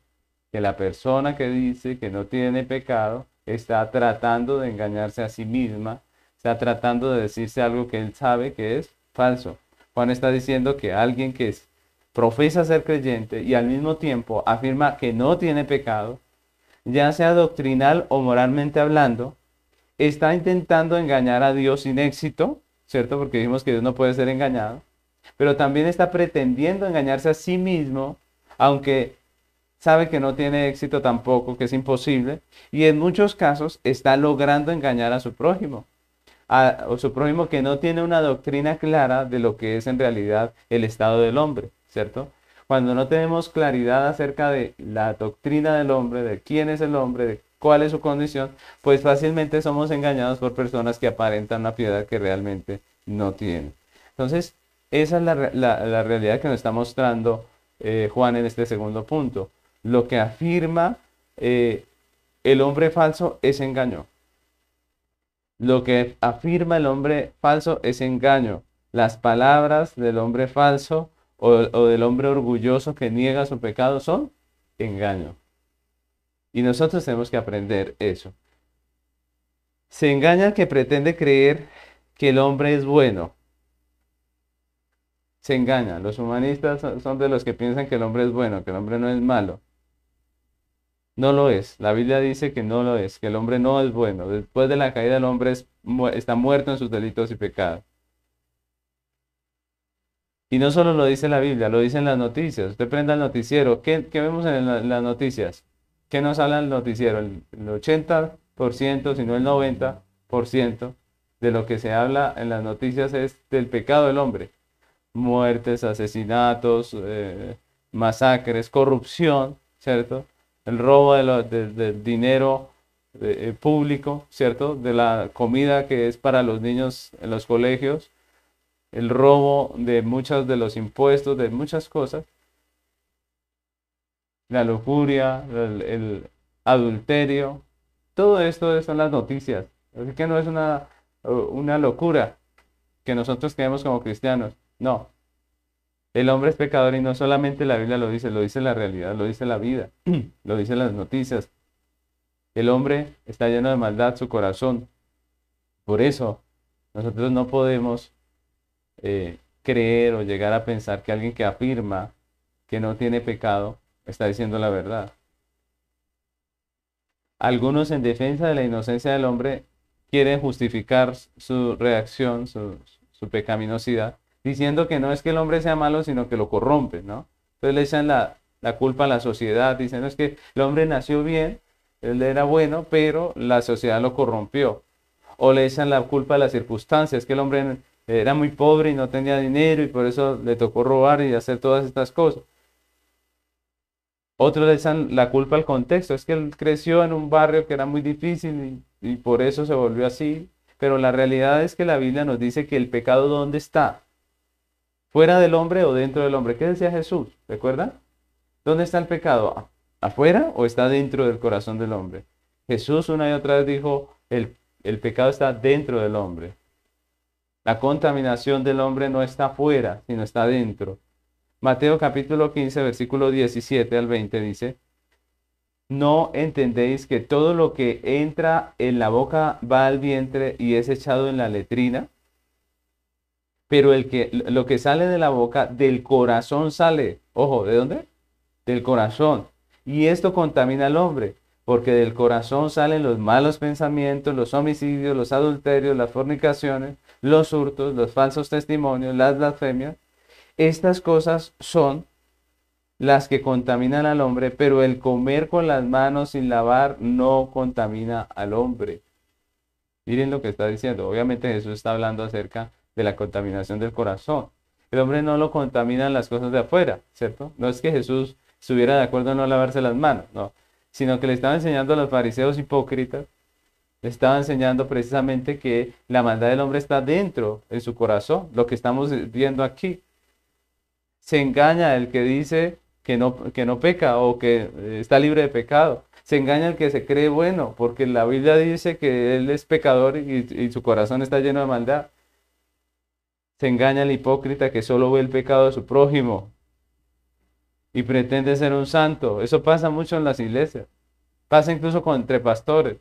que la persona que dice que no tiene pecado está tratando de engañarse a sí misma, está tratando de decirse algo que él sabe que es falso. Juan está diciendo que alguien que es, profesa ser creyente y al mismo tiempo afirma que no tiene pecado, ya sea doctrinal o moralmente hablando, está intentando engañar a Dios sin éxito, ¿cierto? Porque dijimos que Dios no puede ser engañado, pero también está pretendiendo engañarse a sí mismo, aunque sabe que no tiene éxito tampoco, que es imposible, y en muchos casos está logrando engañar a su prójimo, a, su prójimo que no tiene una doctrina clara de lo que es en realidad el estado del hombre, ¿cierto? Cuando no tenemos claridad acerca de la doctrina del hombre, de quién es el hombre, de cuál es su condición, pues fácilmente somos engañados por personas que aparentan una piedad que realmente no tienen. Entonces, esa es la, realidad que nos está mostrando eh, Juan en este segundo punto. Lo que afirma eh, el hombre falso es engaño. Lo que afirma el hombre falso es engaño. Las palabras del hombre falso o, del hombre orgulloso que niega su pecado son engaño. Y nosotros tenemos que aprender eso. Se engaña el que pretende creer que el hombre es bueno. Se engaña. Los humanistas son de los que piensan que el hombre es bueno, que el hombre no es malo. No lo es. La Biblia dice que no lo es, que el hombre no es bueno. Después de la caída el hombre está muerto en sus delitos y pecados. Y no solo lo dice la Biblia, lo dicen las noticias. Usted prenda el noticiero. ¿Qué, vemos en las noticias? ¿Qué nos habla el noticiero? El, 80%, si no el 90% de lo que se habla en las noticias es del pecado del hombre. Muertes, asesinatos, eh, masacres, corrupción, ¿cierto? El robo del dinero eh, público, ¿cierto? De la comida que es para los niños en los colegios el robo de muchos de los impuestos, de muchas cosas, la lujuria, el, adulterio, todo esto son las noticias. Así que no es una, una locura que nosotros creemos como cristianos. No. El hombre es pecador y no solamente la Biblia lo dice, lo dice la realidad, lo dice la vida, lo dicen las noticias. El hombre está lleno de maldad, su corazón. Por eso, nosotros no podemos eh, creer o llegar a pensar que alguien que afirma que no tiene pecado está diciendo la verdad. Algunos en defensa de la inocencia del hombre quieren justificar su reacción, su, pecaminosidad, diciendo que no es que el hombre sea malo, sino que lo corrompe, ¿no? Entonces le echan la, culpa a la sociedad, diciendo es que el hombre nació bien, él era bueno, pero la sociedad lo corrompió. O le echan la culpa a las circunstancias, que el hombre era muy pobre y no tenía dinero y por eso le tocó robar y hacer todas estas cosas. Otros le echan la culpa al contexto, es que él creció en un barrio que era muy difícil y, y por eso se volvió así. Pero la realidad es que la Biblia nos dice que el pecado ¿dónde está? ¿Fuera del hombre o dentro del hombre? ¿Qué decía Jesús? ¿Recuerda? ¿Dónde está el pecado? ¿Afuera o está dentro del corazón del hombre? Jesús una y otra vez dijo, el, el pecado está dentro del hombre. La contaminación del hombre no está afuera, sino está dentro. Mateo capítulo 15, versículo 17 al 20 dice, ¿no entendéis que todo lo que entra en la boca va al vientre y es echado en la letrina? Pero el que, lo que sale de la boca, del corazón sale. Ojo, ¿de dónde? Del corazón. Y esto contamina al hombre, porque del corazón salen los malos pensamientos, los homicidios, los adulterios, las fornicaciones, los hurtos, los falsos testimonios, las blasfemias. Estas cosas son las que contaminan al hombre, pero el comer con las manos sin lavar no contamina al hombre. Miren lo que está diciendo. Obviamente Jesús está hablando acerca de la contaminación del corazón. El hombre no lo contaminan las cosas de afuera, ¿cierto? No es que Jesús estuviera de acuerdo en no lavarse las manos, no, sino que le estaba enseñando a los fariseos hipócritas, estaba enseñando precisamente que la maldad del hombre está dentro, en su corazón, lo que estamos viendo aquí. Se engaña el que dice que no, que no peca o que eh, está libre de pecado. Se engaña el que se cree bueno, porque la Biblia dice que él es pecador y, y su corazón está lleno de maldad. Se engaña el hipócrita que solo ve el pecado de su prójimo y pretende ser un santo. Eso pasa mucho en las iglesias. Pasa incluso con entre pastores.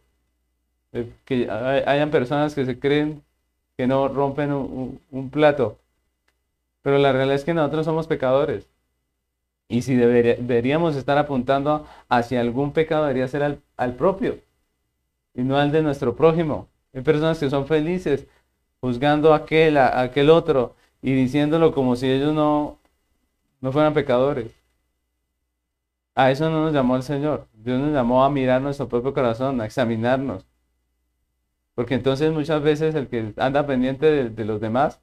Eh, que hayan personas que se creen que no rompen un, plato. Pero la realidad es que nosotros somos pecadores. Y si deberíamos estar apuntando hacia algún pecado, debería ser al, al propio y no al de nuestro prójimo. Hay personas que son felices juzgando a aquel, a, aquel otro y diciéndolo como si ellos no, no fueran pecadores. A eso no nos llamó el Señor. Dios nos llamó a mirar nuestro propio corazón, a examinarnos. Porque entonces muchas veces el que anda pendiente de, los demás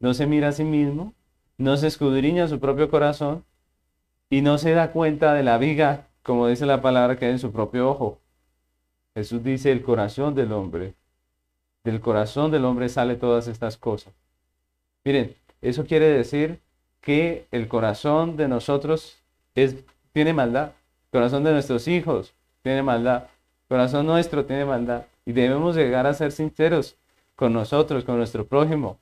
no se mira a sí mismo, no se escudriña su propio corazón y no se da cuenta de la viga, como dice la palabra, que hay en su propio ojo. Jesús dice el corazón del hombre del corazón del hombre sale todas estas cosas. Miren, eso quiere decir que el corazón de nosotros es, tiene maldad. El corazón de nuestros hijos tiene maldad. El corazón nuestro tiene maldad. Y debemos llegar a ser sinceros con nosotros, con nuestro prójimo.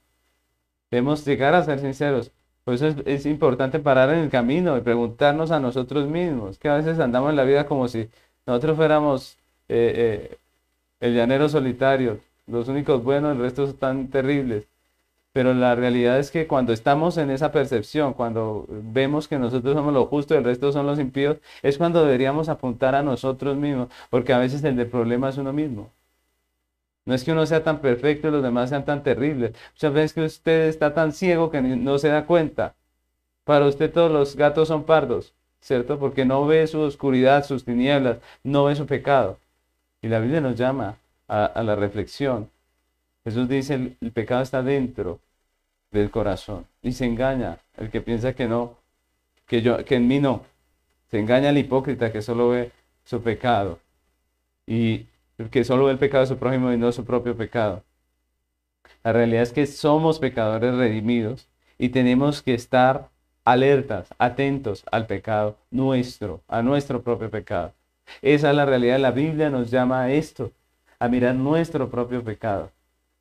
Debemos llegar a ser sinceros. Por eso es, importante parar en el camino y preguntarnos a nosotros mismos, que a veces andamos en la vida como si nosotros fuéramos eh, eh, el llanero solitario, los únicos buenos, el resto están terribles. Pero la realidad es que cuando estamos en esa percepción, cuando vemos que nosotros somos lo justo y el resto son los impíos, es cuando deberíamos apuntar a nosotros mismos, porque a veces el problema es uno mismo. No es que uno sea tan perfecto y los demás sean tan terribles. Muchas veces que usted está tan ciego que no se da cuenta. Para usted todos los gatos son pardos, ¿cierto? Porque no ve su oscuridad, sus tinieblas, no ve su pecado. Y la Biblia nos llama a, la reflexión. Jesús dice, el, pecado está dentro del corazón y se engaña el que piensa que no, que yo, que en mí no. Se engaña el hipócrita que solo ve su pecado y el que solo ve el pecado de su prójimo y no su propio pecado. La realidad es que somos pecadores redimidos y tenemos que estar alertas, atentos al pecado nuestro, a nuestro propio pecado. Esa es la realidad. La Biblia nos llama a esto a mirar nuestro propio pecado.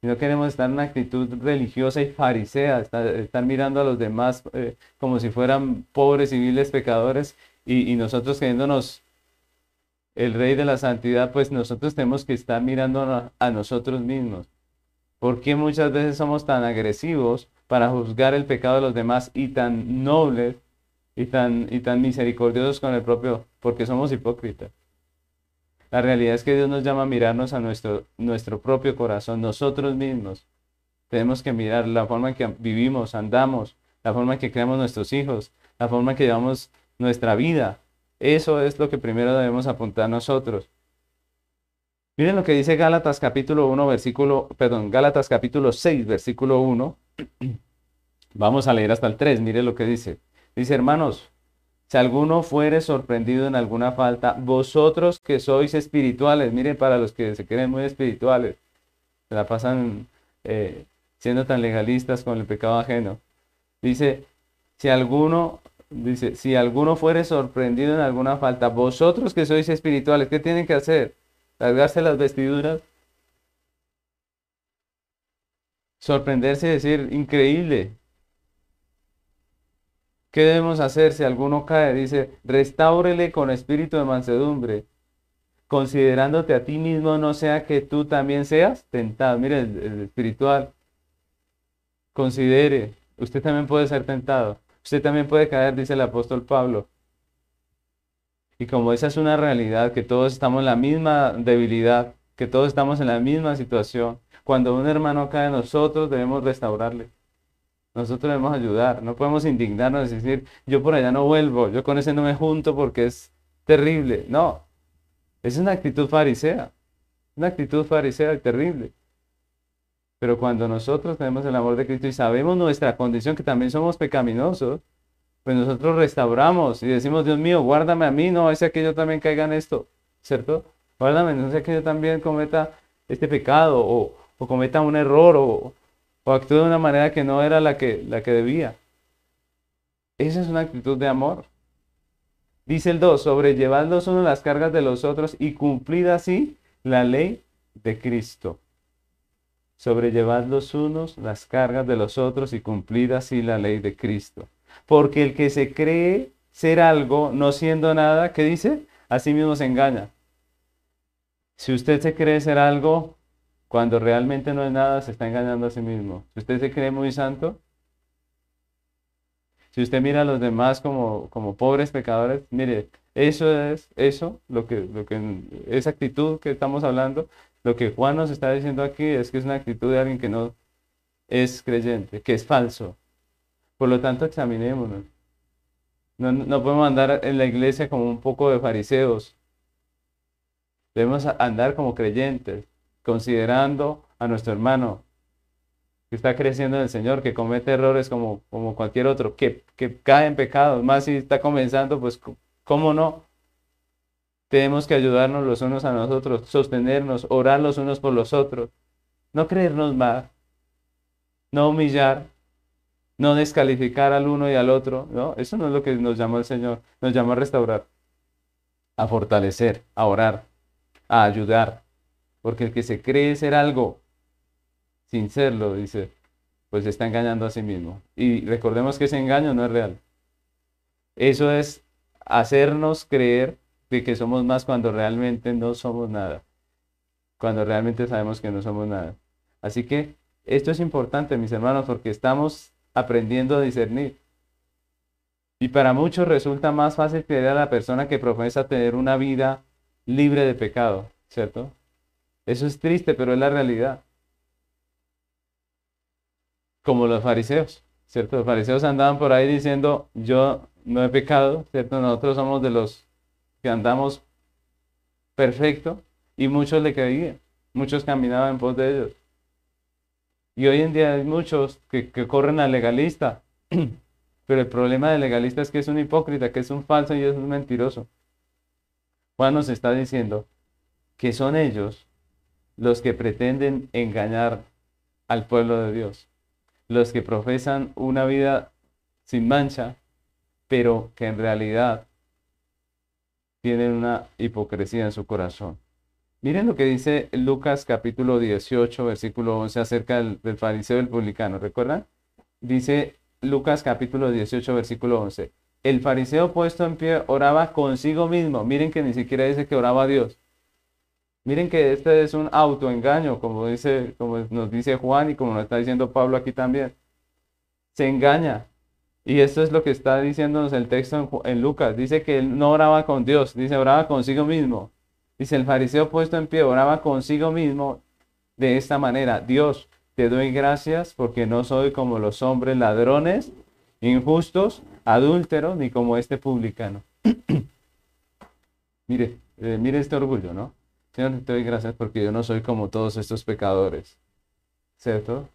Si no queremos estar en una actitud religiosa y farisea, estar, mirando a los demás eh, como si fueran pobres y viles pecadores y, nosotros creyéndonos el rey de la santidad, pues nosotros tenemos que estar mirando a, nosotros mismos. ¿Por qué muchas veces somos tan agresivos para juzgar el pecado de los demás y tan nobles y tan, y tan misericordiosos con el propio? Porque somos hipócritas. La realidad es que Dios nos llama a mirarnos a nuestro, nuestro propio corazón, nosotros mismos. Tenemos que mirar la forma en que vivimos, andamos, la forma en que creamos nuestros hijos, la forma en que llevamos nuestra vida. Eso es lo que primero debemos apuntar nosotros. Miren lo que dice Gálatas capítulo 1, versículo, perdón, Gálatas capítulo 6, versículo 1. Vamos a leer hasta el 3, mire lo que dice. Dice, hermanos, si alguno fuere sorprendido en alguna falta, vosotros que sois espirituales, miren para los que se creen muy espirituales, se la pasan eh, siendo tan legalistas con el pecado ajeno. Dice, si alguno, dice, si alguno fuere sorprendido en alguna falta, vosotros que sois espirituales, ¿qué tienen que hacer? ¿Largarse las vestiduras? Sorprenderse y decir, increíble, ¿Qué debemos hacer si alguno cae? Dice, restáurele con espíritu de mansedumbre, considerándote a ti mismo, no sea que tú también seas tentado. Mire, el, espiritual, considere, usted también puede ser tentado, usted también puede caer, dice el apóstol Pablo. Y como esa es una realidad, que todos estamos en la misma debilidad, que todos estamos en la misma situación, cuando un hermano cae, nosotros debemos restaurarle. Nosotros debemos ayudar, no podemos indignarnos y decir, yo por allá no vuelvo, yo con ese no me junto porque es terrible. No, es una actitud farisea, una actitud farisea y terrible. Pero cuando nosotros tenemos el amor de Cristo y sabemos nuestra condición, que también somos pecaminosos, pues nosotros restauramos y decimos, Dios mío, guárdame a mí, no sea que yo también caiga en esto, ¿cierto? Guárdame, no sea que yo también cometa este pecado o, cometa un error o, actúe de una manera que no era la que, la que debía. Esa es una actitud de amor. Dice el 2, sobrellevad los unos las cargas de los otros y cumplid así la ley de Cristo. Sobrellevad los unos las cargas de los otros y cumplid así la ley de Cristo. Porque el que se cree ser algo no siendo nada, ¿qué dice? Así mismo se engaña. Si usted se cree ser algo, cuando realmente no es nada, se está engañando a sí mismo. Si usted se cree muy santo, si usted mira a los demás como, como pobres pecadores, mire, eso es, eso, lo que, lo que, esa actitud que estamos hablando, lo que Juan nos está diciendo aquí es que es una actitud de alguien que no es creyente, que es falso. Por lo tanto, examinémonos. No, no podemos andar en la iglesia como un poco de fariseos. Debemos andar como creyentes considerando a nuestro hermano que está creciendo en el Señor, que comete errores como, como cualquier otro, que, que cae en pecados, más si está comenzando, pues cómo no. Tenemos que ayudarnos los unos a nosotros, sostenernos, orar los unos por los otros, no creernos más, no humillar, no descalificar al uno y al otro, ¿no? Eso no es lo que nos llamó el Señor, nos llamó a restaurar, a fortalecer, a orar, a ayudar, porque el que se cree ser algo sin serlo, dice, pues está engañando a sí mismo. Y recordemos que ese engaño no es real. Eso es hacernos creer de que somos más cuando realmente no somos nada. Cuando realmente sabemos que no somos nada. Así que esto es importante, mis hermanos, porque estamos aprendiendo a discernir. Y para muchos resulta más fácil creer a la persona que profesa tener una vida libre de pecado, ¿cierto? Eso es triste, pero es la realidad. Como los fariseos, ¿cierto? Los fariseos andaban por ahí diciendo, yo no he pecado, ¿cierto? Nosotros somos de los que andamos perfecto y muchos le creían, muchos caminaban en pos de ellos. Y hoy en día hay muchos que, que corren al legalista, pero el problema del legalista es que es un hipócrita, que es un falso y es un mentiroso. Juan nos está diciendo que son ellos los que pretenden engañar al pueblo de Dios, los que profesan una vida sin mancha, pero que en realidad tienen una hipocresía en su corazón. Miren lo que dice Lucas capítulo 18, versículo 11 acerca del, fariseo y el publicano. ¿Recuerdan? Dice Lucas capítulo 18, versículo 11. El fariseo puesto en pie oraba consigo mismo. Miren que ni siquiera dice que oraba a Dios. Miren que este es un autoengaño, como, dice, como nos dice Juan y como nos está diciendo Pablo aquí también. Se engaña. Y esto es lo que está diciéndonos el texto en, Lucas. Dice que él no oraba con Dios, dice oraba consigo mismo. Dice el fariseo puesto en pie, oraba consigo mismo de esta manera. Dios, te doy gracias porque no soy como los hombres ladrones, injustos, adúlteros, ni como este publicano. mire, eh, mire este orgullo, ¿no? Señor, te doy gracias porque yo no soy como todos estos pecadores. ¿Cierto?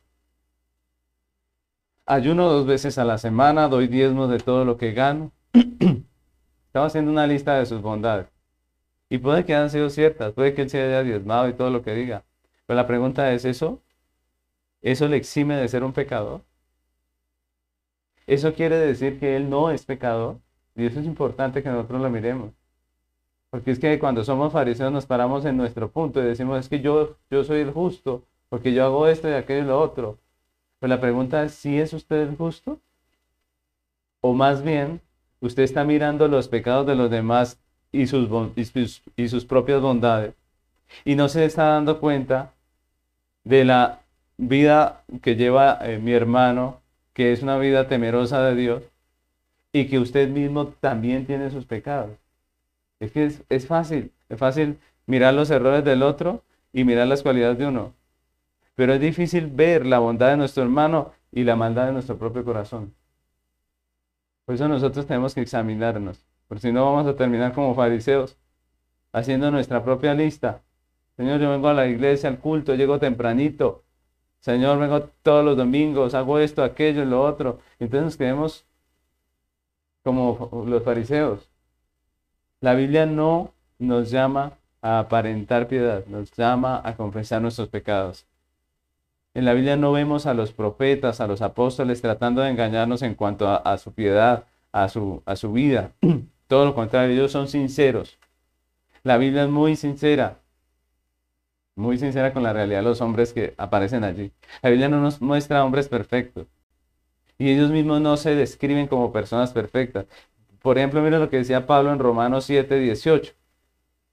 Ayuno dos veces a la semana, doy diezmos de todo lo que gano. Estaba haciendo una lista de sus bondades. Y puede que hayan sido ciertas, puede que él se haya diezmado y todo lo que diga. Pero la pregunta es, ¿eso? ¿Eso le exime de ser un pecador? ¿Eso quiere decir que él no es pecador? Y eso es importante que nosotros lo miremos. Porque es que cuando somos fariseos nos paramos en nuestro punto y decimos, es que yo, yo soy el justo, porque yo hago esto y aquello y lo otro. Pero la pregunta es, ¿si es usted justo? O más bien, usted está mirando los pecados de los demás y sus, y sus, propias bondades y no se está dando cuenta de la vida que lleva eh, mi hermano, que es una vida temerosa de Dios y que usted mismo también tiene sus pecados. Es que es, fácil, es fácil mirar los errores del otro y mirar las cualidades de uno. Pero es difícil ver la bondad de nuestro hermano y la maldad de nuestro propio corazón. Por eso nosotros tenemos que examinarnos, porque si no vamos a terminar como fariseos, haciendo nuestra propia lista. Señor, yo vengo a la iglesia, al culto, llego tempranito. Señor, vengo todos los domingos, hago esto, aquello lo otro. Entonces nos quedemos como los fariseos. La Biblia no nos llama a aparentar piedad, nos llama a confesar nuestros pecados. En la Biblia no vemos a los profetas, a los apóstoles tratando de engañarnos en cuanto a, su piedad, a su, a su vida. Todo lo contrario, ellos son sinceros. La Biblia es muy sincera, muy sincera con la realidad de los hombres que aparecen allí. La Biblia no nos muestra hombres perfectos. Y ellos mismos no se describen como personas perfectas. Por ejemplo, miren lo que decía Pablo en Romanos 7, 18.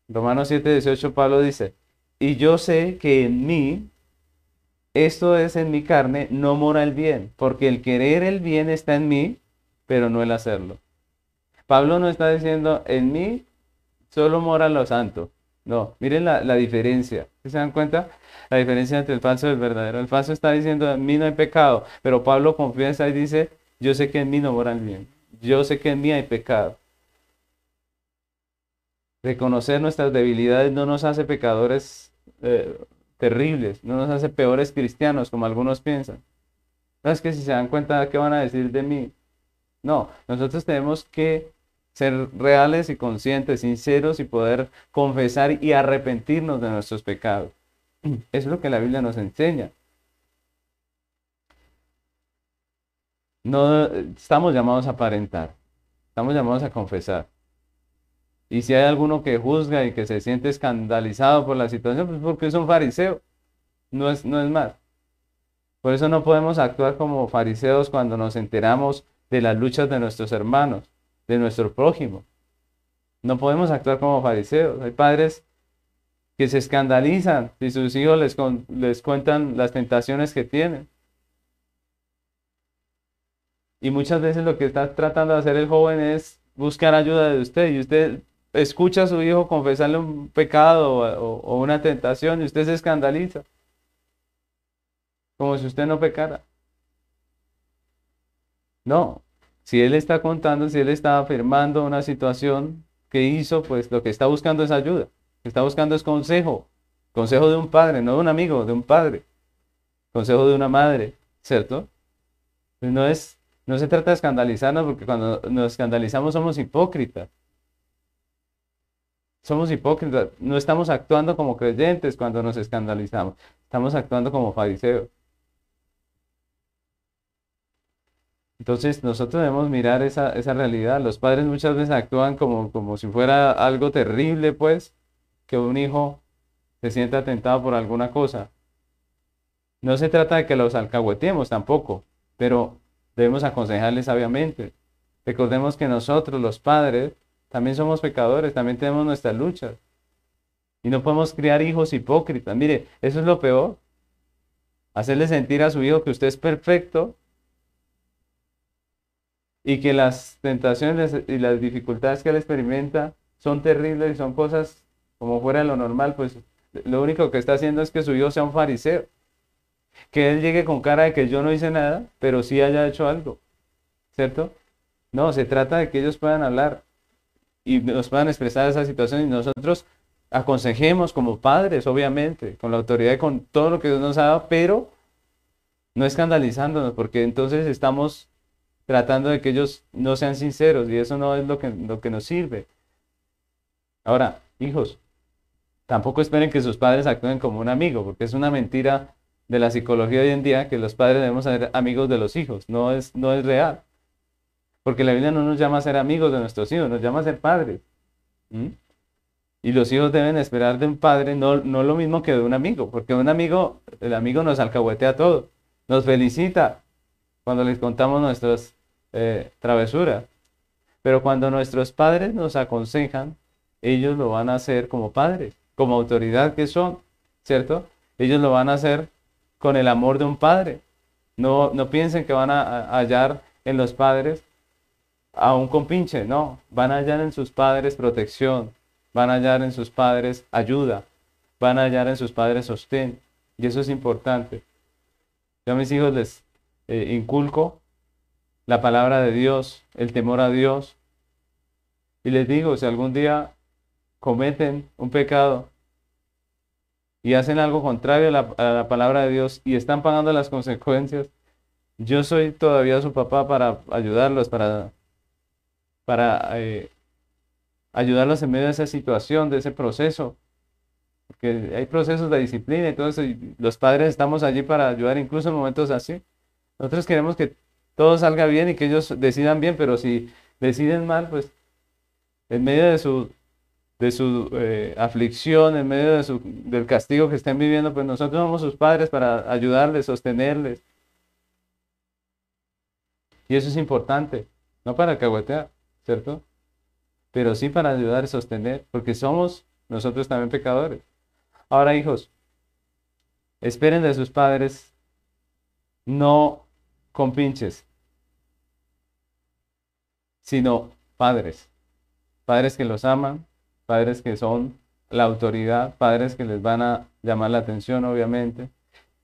Romanos 7, 18, Pablo dice, y yo sé que en mí, esto es en mi carne, no mora el bien, porque el querer el bien está en mí, pero no el hacerlo. Pablo no está diciendo, en mí solo mora lo santo. No, miren la, diferencia. ¿Se dan cuenta? La diferencia entre el falso y el verdadero. El falso está diciendo, en mí no hay pecado, pero Pablo confiesa y dice, yo sé que en mí no mora el bien. Yo sé que en mí hay pecado. Reconocer nuestras debilidades no nos hace pecadores eh, terribles, no nos hace peores cristianos como algunos piensan. No es que si se dan cuenta, ¿qué van a decir de mí? No, nosotros tenemos que ser reales y conscientes, sinceros y poder confesar y arrepentirnos de nuestros pecados. Es lo que la Biblia nos enseña. No estamos llamados a aparentar, estamos llamados a confesar. Y si hay alguno que juzga y que se siente escandalizado por la situación, pues porque es un fariseo, no es, no es más. Por eso no podemos actuar como fariseos cuando nos enteramos de las luchas de nuestros hermanos de nuestro prójimo. No podemos actuar como fariseos. Hay padres que se escandalizan si sus hijos les, les cuentan las tentaciones que tienen. Y muchas veces lo que está tratando de hacer el joven es buscar ayuda de usted. Y usted escucha a su hijo confesarle un pecado o, una tentación y usted se escandaliza. Como si usted no pecara. No, si él está contando, si él está afirmando una situación que hizo, pues lo que está buscando es ayuda. Está buscando es consejo. Consejo de un padre, no de un amigo, de un padre. Consejo de una madre, ¿cierto? Pues no es, no se trata de escandalizarnos porque cuando nos escandalizamos somos hipócritas. Somos hipócritas. No estamos actuando como creyentes cuando nos escandalizamos. Estamos actuando como fariseos. Entonces nosotros debemos mirar esa, realidad. Los padres muchas veces actúan como, como si fuera algo terrible, pues, que un hijo se sienta tentado por alguna cosa. No se trata de que los alcahuetemos tampoco, pero debemos aconsejarles sabiamente. Recordemos que nosotros, los padres, también somos pecadores, también tenemos nuestras luchas. Y no podemos criar hijos hipócritas. Mire, eso es lo peor. Hacerle sentir a su hijo que usted es perfecto y que las tentaciones y las dificultades que él experimenta son terribles y son cosas como fuera de lo normal, pues lo único que está haciendo es que su hijo sea un fariseo. Que él llegue con cara de que yo no hice nada, pero sí haya hecho algo. ¿Cierto? No, se trata de que ellos puedan hablar y nos puedan expresar esa situación y nosotros aconsejemos como padres, obviamente, con la autoridad y con todo lo que Dios nos ha dado, pero no escandalizándonos, porque entonces estamos tratando de que ellos no sean sinceros y eso no es lo que, lo que nos sirve. Ahora, hijos, tampoco esperen que sus padres actúen como un amigo, porque es una mentira de la psicología hoy en día que los padres debemos ser amigos de los hijos. No es, no es real. Porque la Biblia no nos llama a ser amigos de nuestros hijos, nos llama a ser padres. Y los hijos deben esperar de un padre no, no lo mismo que de un amigo, porque un amigo, el amigo nos alcahuetea todo, nos felicita cuando les contamos nuestros eh, travesura. Pero cuando nuestros padres nos aconsejan, ellos lo van a hacer como padres, como autoridad que son, ¿cierto? Ellos lo van a hacer con el amor de un padre. No, no piensen que van a hallar en los padres a un compinche, no, van a hallar en sus padres protección, van a hallar en sus padres ayuda, van a hallar en sus padres sostén, y eso es importante. Yo a mis hijos les eh, inculco la palabra de Dios, el temor a Dios. Y les digo, si algún día cometen un pecado y hacen algo contrario a la, a la palabra de Dios y están pagando las consecuencias, yo soy todavía su papá para ayudarlos, para, para eh, ayudarlos en medio de esa situación, de ese proceso. Porque hay procesos de disciplina y todo eso, los padres estamos allí para ayudar incluso en momentos así. Nosotros queremos que todo salga bien y que ellos decidan bien, pero si deciden mal, pues en medio de su, de su eh, aflicción, en medio de su, del castigo que estén viviendo, pues nosotros somos sus padres para ayudarles, sostenerles. Y eso es importante, no para caguetear, ¿cierto? Pero sí para ayudar y sostener, porque somos nosotros también pecadores. Ahora, hijos, esperen de sus padres no con pinches, sino padres. Padres que los aman, padres que son la autoridad, padres que les van a llamar la atención, obviamente,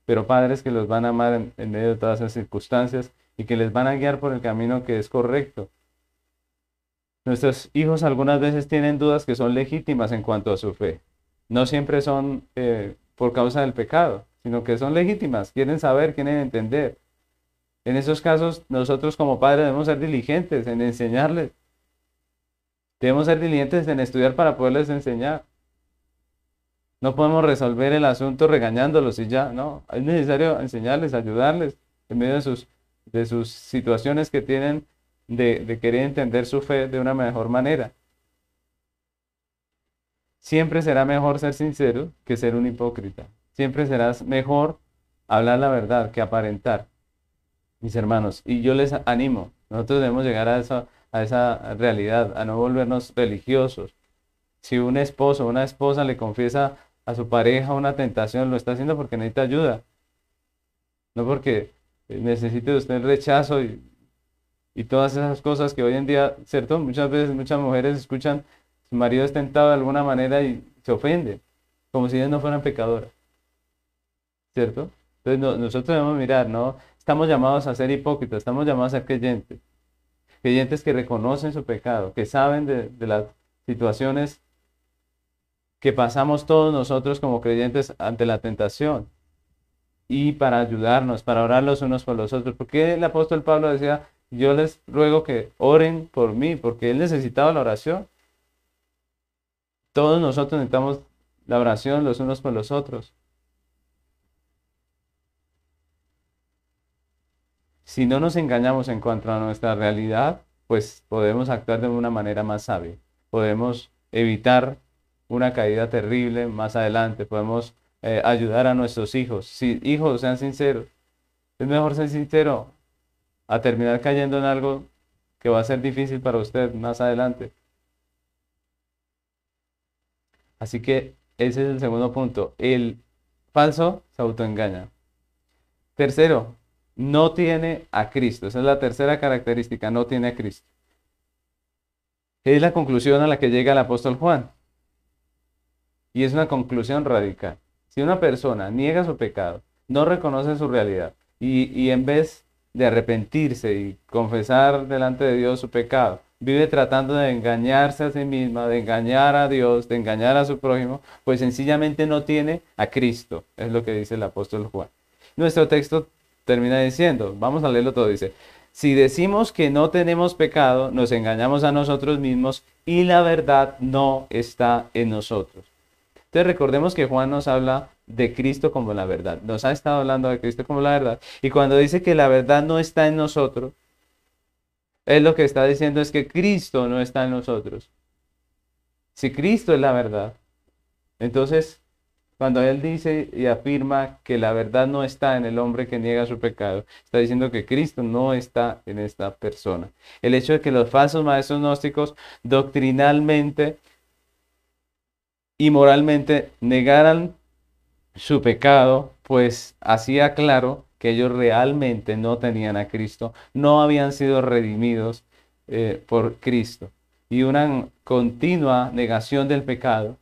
pero padres que los van a amar en, en medio de todas esas circunstancias y que les van a guiar por el camino que es correcto. Nuestros hijos algunas veces tienen dudas que son legítimas en cuanto a su fe. No siempre son eh, por causa del pecado, sino que son legítimas, quieren saber, quieren entender. En esos casos, nosotros como padres debemos ser diligentes en enseñarles. Debemos ser diligentes en estudiar para poderles enseñar. No podemos resolver el asunto regañándolos y ya, no. Es necesario enseñarles, ayudarles en medio de sus de sus situaciones que tienen de, querer entender su fe de una mejor manera. Siempre será mejor ser sincero que ser un hipócrita. Siempre será mejor hablar la verdad que aparentar, mis hermanos. Y yo les animo, nosotros debemos llegar a esa, a esa realidad, a no volvernos religiosos. Si un esposo o una esposa le confiesa a su pareja una tentación, lo está haciendo porque necesita ayuda. No porque necesite usted el rechazo y, y todas esas cosas que hoy en día, ¿cierto? Muchas veces muchas mujeres escuchan, su marido es tentado de alguna manera y se ofende, como si ellas no fueran pecadoras, ¿cierto? Entonces nosotros debemos mirar, ¿no? Estamos llamados a ser hipócritas, estamos llamados a ser creyentes, creyentes que reconocen su pecado, que saben de, de las situaciones que pasamos todos nosotros como creyentes ante la tentación y para ayudarnos, para orar los unos por los otros. Porque el apóstol Pablo decía, yo les ruego que oren por mí, porque él necesitaba la oración. Todos nosotros necesitamos la oración los unos por los otros. Si no nos engañamos en cuanto a nuestra realidad, pues podemos actuar de una manera más sabia. Podemos evitar una caída terrible más adelante. Podemos eh, ayudar a nuestros hijos. Si hijos sean sinceros, es mejor ser sincero a terminar cayendo en algo que va a ser difícil para usted más adelante. Así que ese es el segundo punto. El falso se autoengaña. Tercero, no tiene a Cristo. Esa es la tercera característica, no tiene a Cristo. Es la conclusión a la que llega el apóstol Juan. Y es una conclusión radical. Si una persona niega su pecado, no reconoce su realidad y, en vez de arrepentirse y confesar delante de Dios su pecado, vive tratando de engañarse a sí misma, de engañar a Dios, de engañar a su prójimo, pues sencillamente no tiene a Cristo, es lo que dice el apóstol Juan. Nuestro texto termina diciendo, vamos a leerlo todo, dice, si decimos que no tenemos pecado, nos engañamos a nosotros mismos y la verdad no está en nosotros. Entonces recordemos que Juan nos habla de Cristo como la verdad. Nos ha estado hablando de Cristo como la verdad. Y cuando dice que la verdad no está en nosotros, él lo que está diciendo es que Cristo no está en nosotros. Si Cristo es la verdad, entonces cuando él dice y afirma que la verdad no está en el hombre que niega su pecado, está diciendo que Cristo no está en esta persona. El hecho de que los falsos maestros gnósticos doctrinalmente y moralmente negaran su pecado, pues hacía claro que ellos realmente no tenían a Cristo, no habían sido redimidos eh, por Cristo. Y una continua negación del pecado,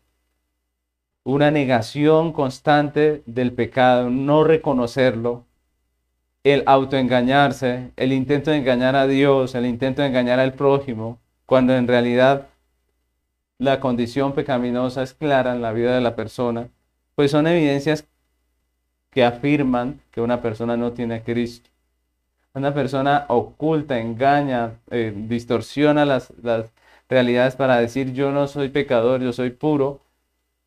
una negación constante del pecado, no reconocerlo, el autoengañarse, el intento de engañar a Dios, el intento de engañar al prójimo, cuando en realidad la condición pecaminosa es clara en la vida de la persona, pues son evidencias que afirman que una persona no tiene Cristo. Una persona oculta, engaña, eh, distorsiona las, las realidades para decir yo no soy pecador, yo soy puro.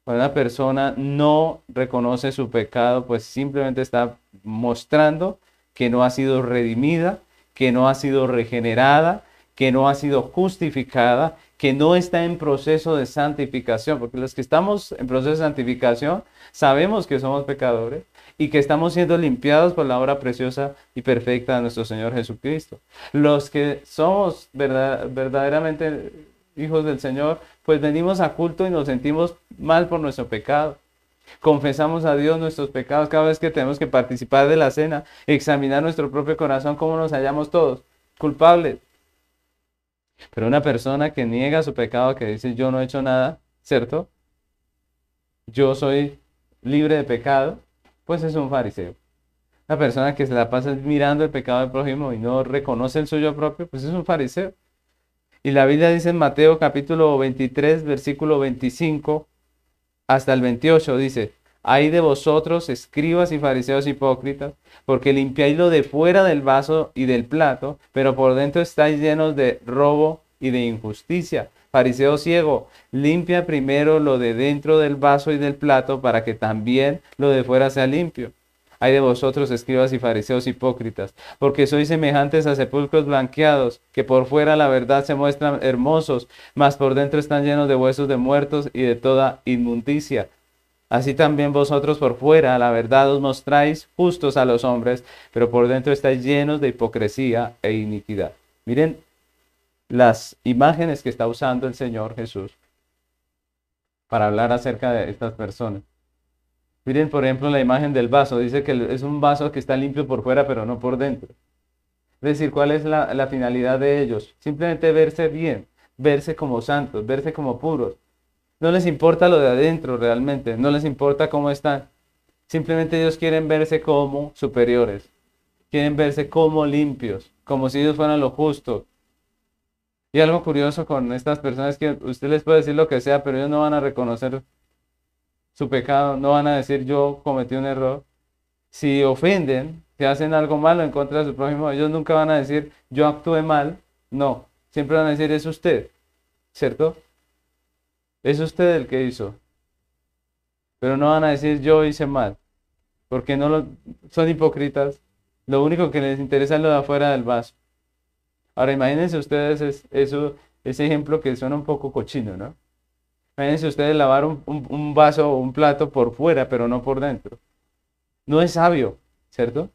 Cuando una persona no reconoce su pecado, pues simplemente está mostrando que no ha sido redimida, que no ha sido regenerada, que no ha sido justificada, que no está en proceso de santificación, porque los que estamos en proceso de santificación sabemos que somos pecadores y que estamos siendo limpiados por la obra preciosa y perfecta de nuestro Señor Jesucristo. Los que somos verdaderamente hijos del Señor, pues venimos a culto y nos sentimos mal por nuestro pecado. Confesamos a Dios nuestros pecados cada vez que tenemos que participar de la cena, examinar nuestro propio corazón, cómo nos hallamos todos, culpables. Pero una persona que niega su pecado, que dice yo no he hecho nada, ¿cierto? Yo soy libre de pecado, pues es un fariseo. Una persona que se la pasa mirando el pecado del prójimo y no reconoce el suyo propio, pues es un fariseo. Y la Biblia dice en Mateo capítulo 23, versículo 25 hasta el 28, dice, hay de vosotros, escribas y fariseos hipócritas, porque limpiáis lo de fuera del vaso y del plato, pero por dentro estáis llenos de robo y de injusticia. Fariseo ciego, limpia primero lo de dentro del vaso y del plato para que también lo de fuera sea limpio. Hay de vosotros, escribas y fariseos hipócritas, porque sois semejantes a sepulcros blanqueados, que por fuera la verdad se muestran hermosos, mas por dentro están llenos de huesos de muertos y de toda inmundicia. Así también vosotros por fuera la verdad os mostráis justos a los hombres, pero por dentro estáis llenos de hipocresía e iniquidad. Miren las imágenes que está usando el Señor Jesús para hablar acerca de estas personas. Miren, por ejemplo, la imagen del vaso. Dice que es un vaso que está limpio por fuera, pero no por dentro. Es decir, ¿cuál es la, la finalidad de ellos? Simplemente verse bien, verse como santos, verse como puros. No les importa lo de adentro realmente, no les importa cómo están. Simplemente ellos quieren verse como superiores, quieren verse como limpios, como si ellos fueran lo justo, y algo curioso con estas personas es que usted les puede decir lo que sea, pero ellos no van a reconocer su pecado, no van a decir yo cometí un error. Si ofenden, si hacen algo malo en contra de su prójimo, ellos nunca van a decir yo actué mal. No, siempre van a decir es usted, ¿cierto? Es usted el que hizo. Pero no van a decir yo hice mal, porque no lo, son hipócritas. Lo único que les interesa es lo de afuera del vaso. Ahora imagínense ustedes eso, ese ejemplo que suena un poco cochino, ¿no? Imagínense ustedes lavar un, un vaso o un plato por fuera, pero no por dentro. No es sabio, ¿cierto?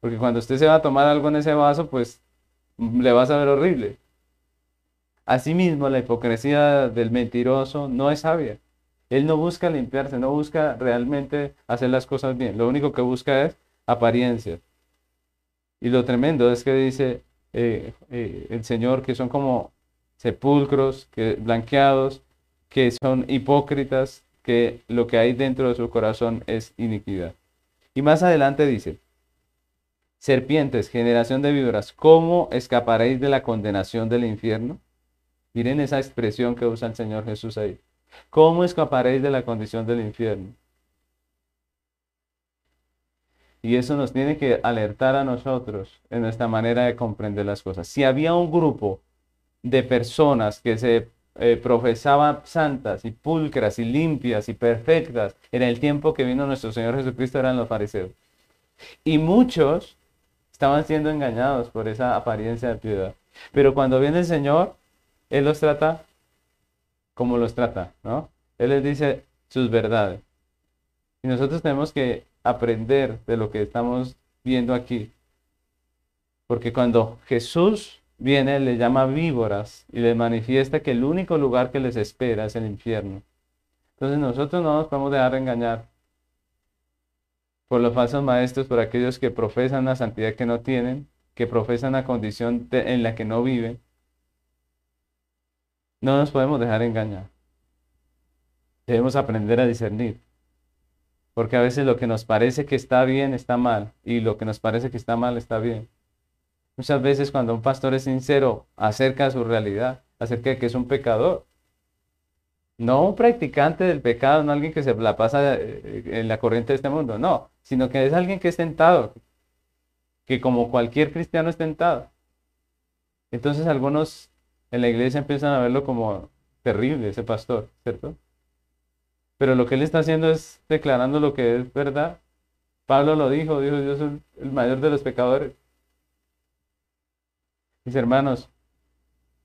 Porque cuando usted se va a tomar algo en ese vaso, pues le va a saber horrible. Asimismo, la hipocresía del mentiroso no es sabia. Él no busca limpiarse, no busca realmente hacer las cosas bien. Lo único que busca es apariencia. Y lo tremendo es que dice, eh, eh, el Señor, que son como sepulcros, que blanqueados, que son hipócritas, que lo que hay dentro de su corazón es iniquidad. Y más adelante dice, serpientes, generación de víboras, ¿cómo escaparéis de la condenación del infierno? Miren esa expresión que usa el Señor Jesús ahí. ¿Cómo escaparéis de la condición del infierno? Y eso nos tiene que alertar a nosotros en nuestra manera de comprender las cosas. Si había un grupo de personas que se eh, profesaban santas y pulcras y limpias y perfectas en el tiempo que vino nuestro Señor Jesucristo, eran los fariseos. Y muchos estaban siendo engañados por esa apariencia de piedad. Pero cuando viene el Señor, Él los trata como los trata, ¿no? Él les dice sus verdades. Y nosotros tenemos que aprender de lo que estamos viendo aquí. Porque cuando Jesús viene, le llama víboras y le manifiesta que el único lugar que les espera es el infierno. Entonces nosotros no nos podemos dejar engañar por los falsos maestros, por aquellos que profesan la santidad que no tienen, que profesan la condición en la que no viven. No nos podemos dejar engañar. Debemos aprender a discernir. Porque a veces lo que nos parece que está bien está mal y lo que nos parece que está mal está bien. Muchas veces cuando un pastor es sincero acerca de su realidad, acerca de que es un pecador, no un practicante del pecado, no alguien que se la pasa eh, en la corriente de este mundo, no, sino que es alguien que es tentado, que como cualquier cristiano es tentado. Entonces algunos en la iglesia empiezan a verlo como terrible ese pastor, ¿cierto? Pero lo que él está haciendo es declarando lo que es verdad. Pablo lo dijo, dijo, yo soy el mayor de los pecadores. Mis hermanos,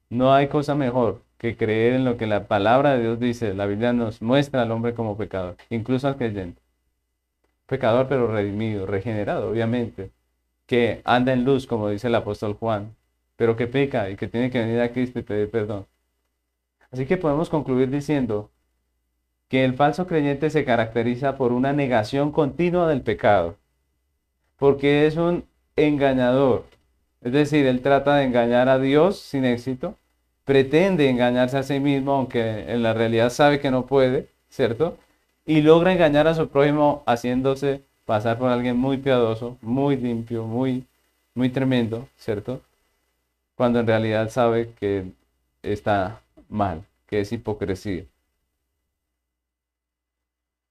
no hay cosa mejor que creer en lo que la palabra de Dios dice. La Biblia nos muestra al hombre como pecador, incluso al creyente. Pecador pero redimido, regenerado, obviamente, que anda en luz, como dice el apóstol Juan, pero que peca y que tiene que venir a Cristo y pedir perdón. Así que podemos concluir diciendo que el falso creyente se caracteriza por una negación continua del pecado, porque es un engañador. Es decir, él trata de engañar a Dios sin éxito, pretende engañarse a sí mismo, aunque en la realidad sabe que no puede, ¿cierto? Y logra engañar a su prójimo haciéndose pasar por alguien muy piadoso, muy limpio, muy, muy tremendo, ¿cierto? Cuando en realidad sabe que está mal, que es hipocresía.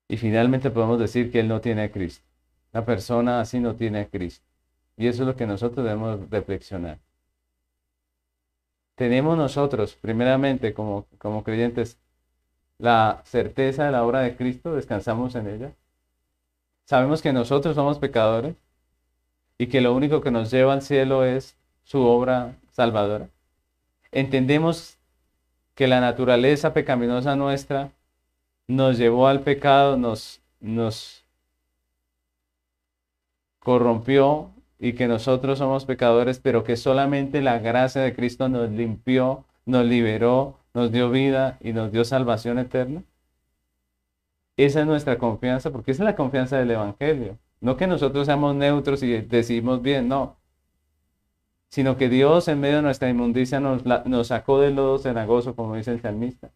Y finalmente podemos decir que él no tiene a Cristo. La persona así no tiene a Cristo. Y eso es lo que nosotros debemos reflexionar. Tenemos nosotros, primeramente, como, como creyentes, la certeza de la obra de Cristo, descansamos en ella. Sabemos que nosotros somos pecadores y que lo único que nos lleva al cielo es su obra salvadora. Entendemos que la naturaleza pecaminosa nuestra nos llevó al pecado, nos, corrompió y que nosotros somos pecadores, pero que solamente la gracia de Cristo nos limpió, nos liberó, nos dio vida y nos dio salvación eterna. Esa es nuestra confianza, porque esa es la confianza del Evangelio. No que nosotros seamos neutros y decidimos bien, no sino que Dios en medio de nuestra inmundicia nos, sacó del lodo cenagoso, como dice el salmista.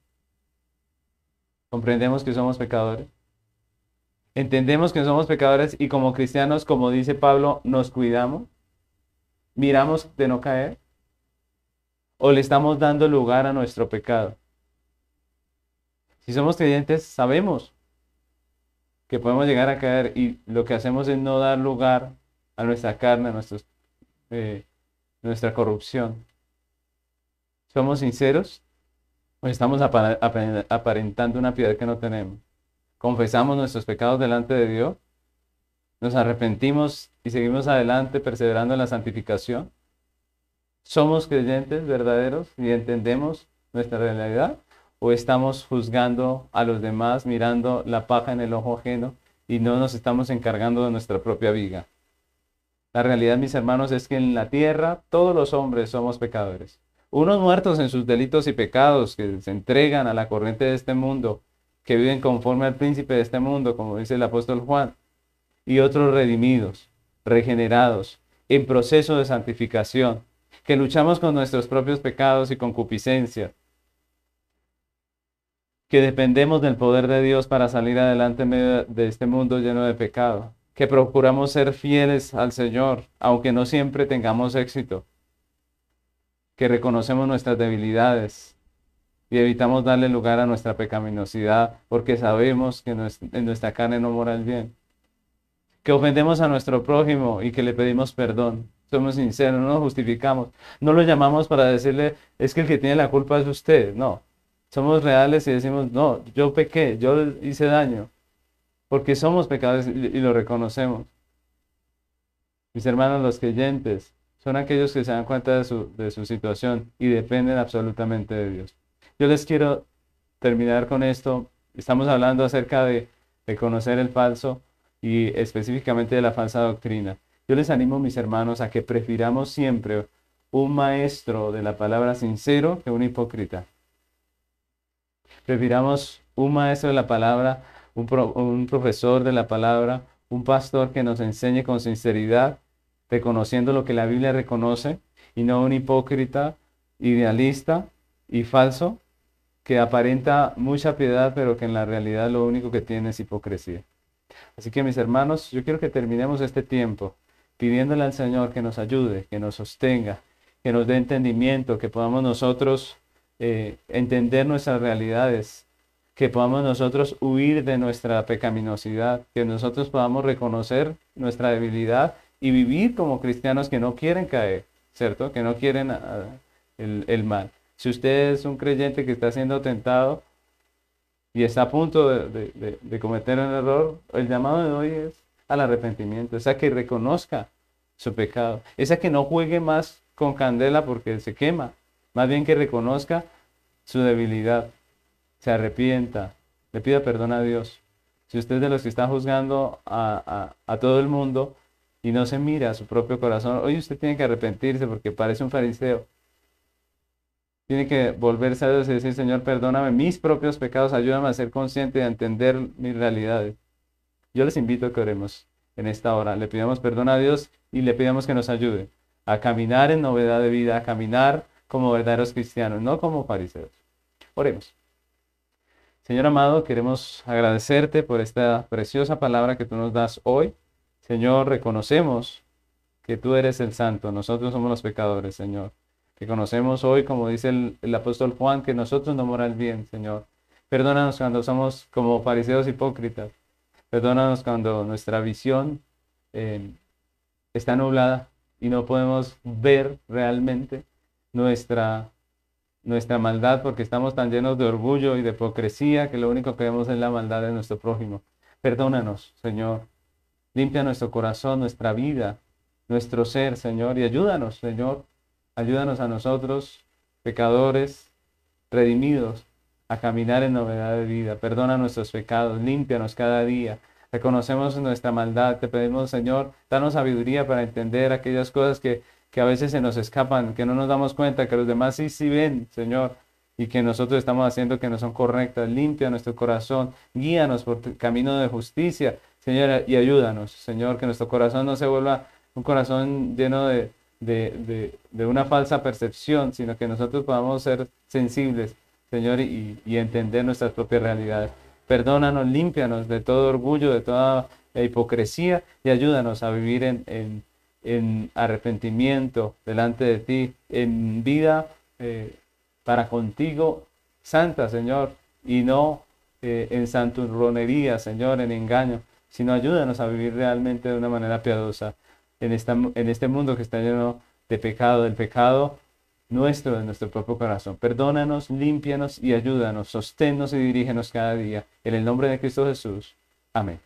Comprendemos que somos pecadores. Entendemos que somos pecadores y como cristianos, como dice Pablo, nos cuidamos. Miramos de no caer. O le estamos dando lugar a nuestro pecado. Si somos creyentes, sabemos que podemos llegar a caer y lo que hacemos es no dar lugar a nuestra carne, a nuestros eh, nuestra corrupción. ¿Somos sinceros? ¿O estamos aparentando una piedad que no tenemos? ¿Confesamos nuestros pecados delante de Dios? ¿Nos arrepentimos y seguimos adelante perseverando en la santificación? ¿Somos creyentes verdaderos y entendemos nuestra realidad? ¿O estamos juzgando a los demás, mirando la paja en el ojo ajeno y no nos estamos encargando de nuestra propia viga? La realidad, mis hermanos, es que en la tierra todos los hombres somos pecadores. Unos muertos en sus delitos y pecados que se entregan a la corriente de este mundo, que viven conforme al príncipe de este mundo, como dice el apóstol Juan, y otros redimidos, regenerados, en proceso de santificación, que luchamos con nuestros propios pecados y concupiscencias, que dependemos del poder de Dios para salir adelante en medio de este mundo lleno de pecado, que procuramos ser fieles al Señor, aunque no siempre tengamos éxito, que reconocemos nuestras debilidades y evitamos darle lugar a nuestra pecaminosidad porque sabemos que en nuestra carne no mora el bien, que ofendemos a nuestro prójimo y que le pedimos perdón. Somos sinceros, no justificamos. No lo llamamos para decirle, es que el que tiene la culpa es usted. No, somos reales y decimos, no, yo pequé, yo hice daño porque somos pecadores y, lo reconocemos. Mis hermanos, los creyentes son aquellos que se dan cuenta de su, de su situación y dependen absolutamente de Dios. Yo les quiero terminar con esto. Estamos hablando acerca de, de conocer el falso y específicamente de la falsa doctrina. Yo les animo, mis hermanos, a que prefiramos siempre un maestro de la palabra sincero que un hipócrita. Prefiramos un maestro de la palabra un, profesor de la palabra, un pastor que nos enseñe con sinceridad, reconociendo lo que la Biblia reconoce, y no un hipócrita, idealista y falso, que aparenta mucha piedad, pero que en la realidad lo único que tiene es hipocresía. Así que mis hermanos, yo quiero que terminemos este tiempo pidiéndole al Señor que nos ayude, que nos sostenga, que nos dé entendimiento, que podamos nosotros eh, entender nuestras realidades, que podamos nosotros huir de nuestra pecaminosidad, que nosotros podamos reconocer nuestra debilidad y vivir como cristianos que no quieren caer, ¿cierto? Que no quieren ah, el, el mal. Si usted es un creyente que está siendo tentado y está a punto de, cometer un error, el llamado de hoy es al arrepentimiento, es a que reconozca su pecado, es a que no juegue más con candela porque se quema, más bien que reconozca su debilidad, se arrepienta, le pida perdón a Dios. Si usted es de los que está juzgando a, todo el mundo y no se mira a su propio corazón, hoy usted tiene que arrepentirse porque parece un fariseo tiene que volverse a Dios y decir, Señor, perdóname mis propios pecados, ayúdame a ser consciente y a entender mis realidades. Yo les invito a que oremos en esta hora. Le pidamos perdón a Dios y le pidamos que nos ayude a caminar en novedad de vida, a caminar como verdaderos cristianos, no como fariseos. Oremos. Señor amado, queremos agradecerte por esta preciosa palabra que tú nos das hoy. Señor, reconocemos que tú eres el santo, nosotros somos los pecadores, Señor que conocemos hoy, como dice el, apóstol Juan, que nosotros no moral bien, Señor. Perdónanos cuando somos como fariseos hipócritas. Perdónanos cuando nuestra visión eh, está nublada y no podemos ver realmente nuestra, nuestra maldad porque estamos tan llenos de orgullo y de hipocresía que lo único que vemos es la maldad de nuestro prójimo. Perdónanos, Señor. Limpia nuestro corazón, nuestra vida, nuestro ser, Señor, y ayúdanos, Señor, Ayúdanos a nosotros, pecadores, redimidos, a caminar en novedad de vida. Perdona nuestros pecados, límpianos cada día. Reconocemos nuestra maldad. Te pedimos, Señor, danos sabiduría para entender aquellas cosas que, que a veces se nos escapan, que no nos damos cuenta, que los demás sí, sí ven, Señor, y que nosotros estamos haciendo que no son correctas. Limpia nuestro corazón, guíanos por el camino de justicia, Señor, y ayúdanos, Señor, que nuestro corazón no se vuelva un corazón lleno de, de, una falsa percepción, sino que nosotros podamos ser sensibles, Señor, y, entender nuestras propias realidades. Perdónanos, límpianos de todo orgullo, de toda hipocresía y ayúdanos a vivir en, arrepentimiento delante de ti, en vida eh, para contigo santa, Señor, y no eh, en santurronería, Señor, en engaño, sino ayúdanos a vivir realmente de una manera piadosa en, esta, en este mundo que está lleno de pecado, del pecado nuestro, de nuestro propio corazón. Perdónanos, límpianos y ayúdanos, sosténnos y dirígenos cada día. En el nombre de Cristo Jesús. Amén.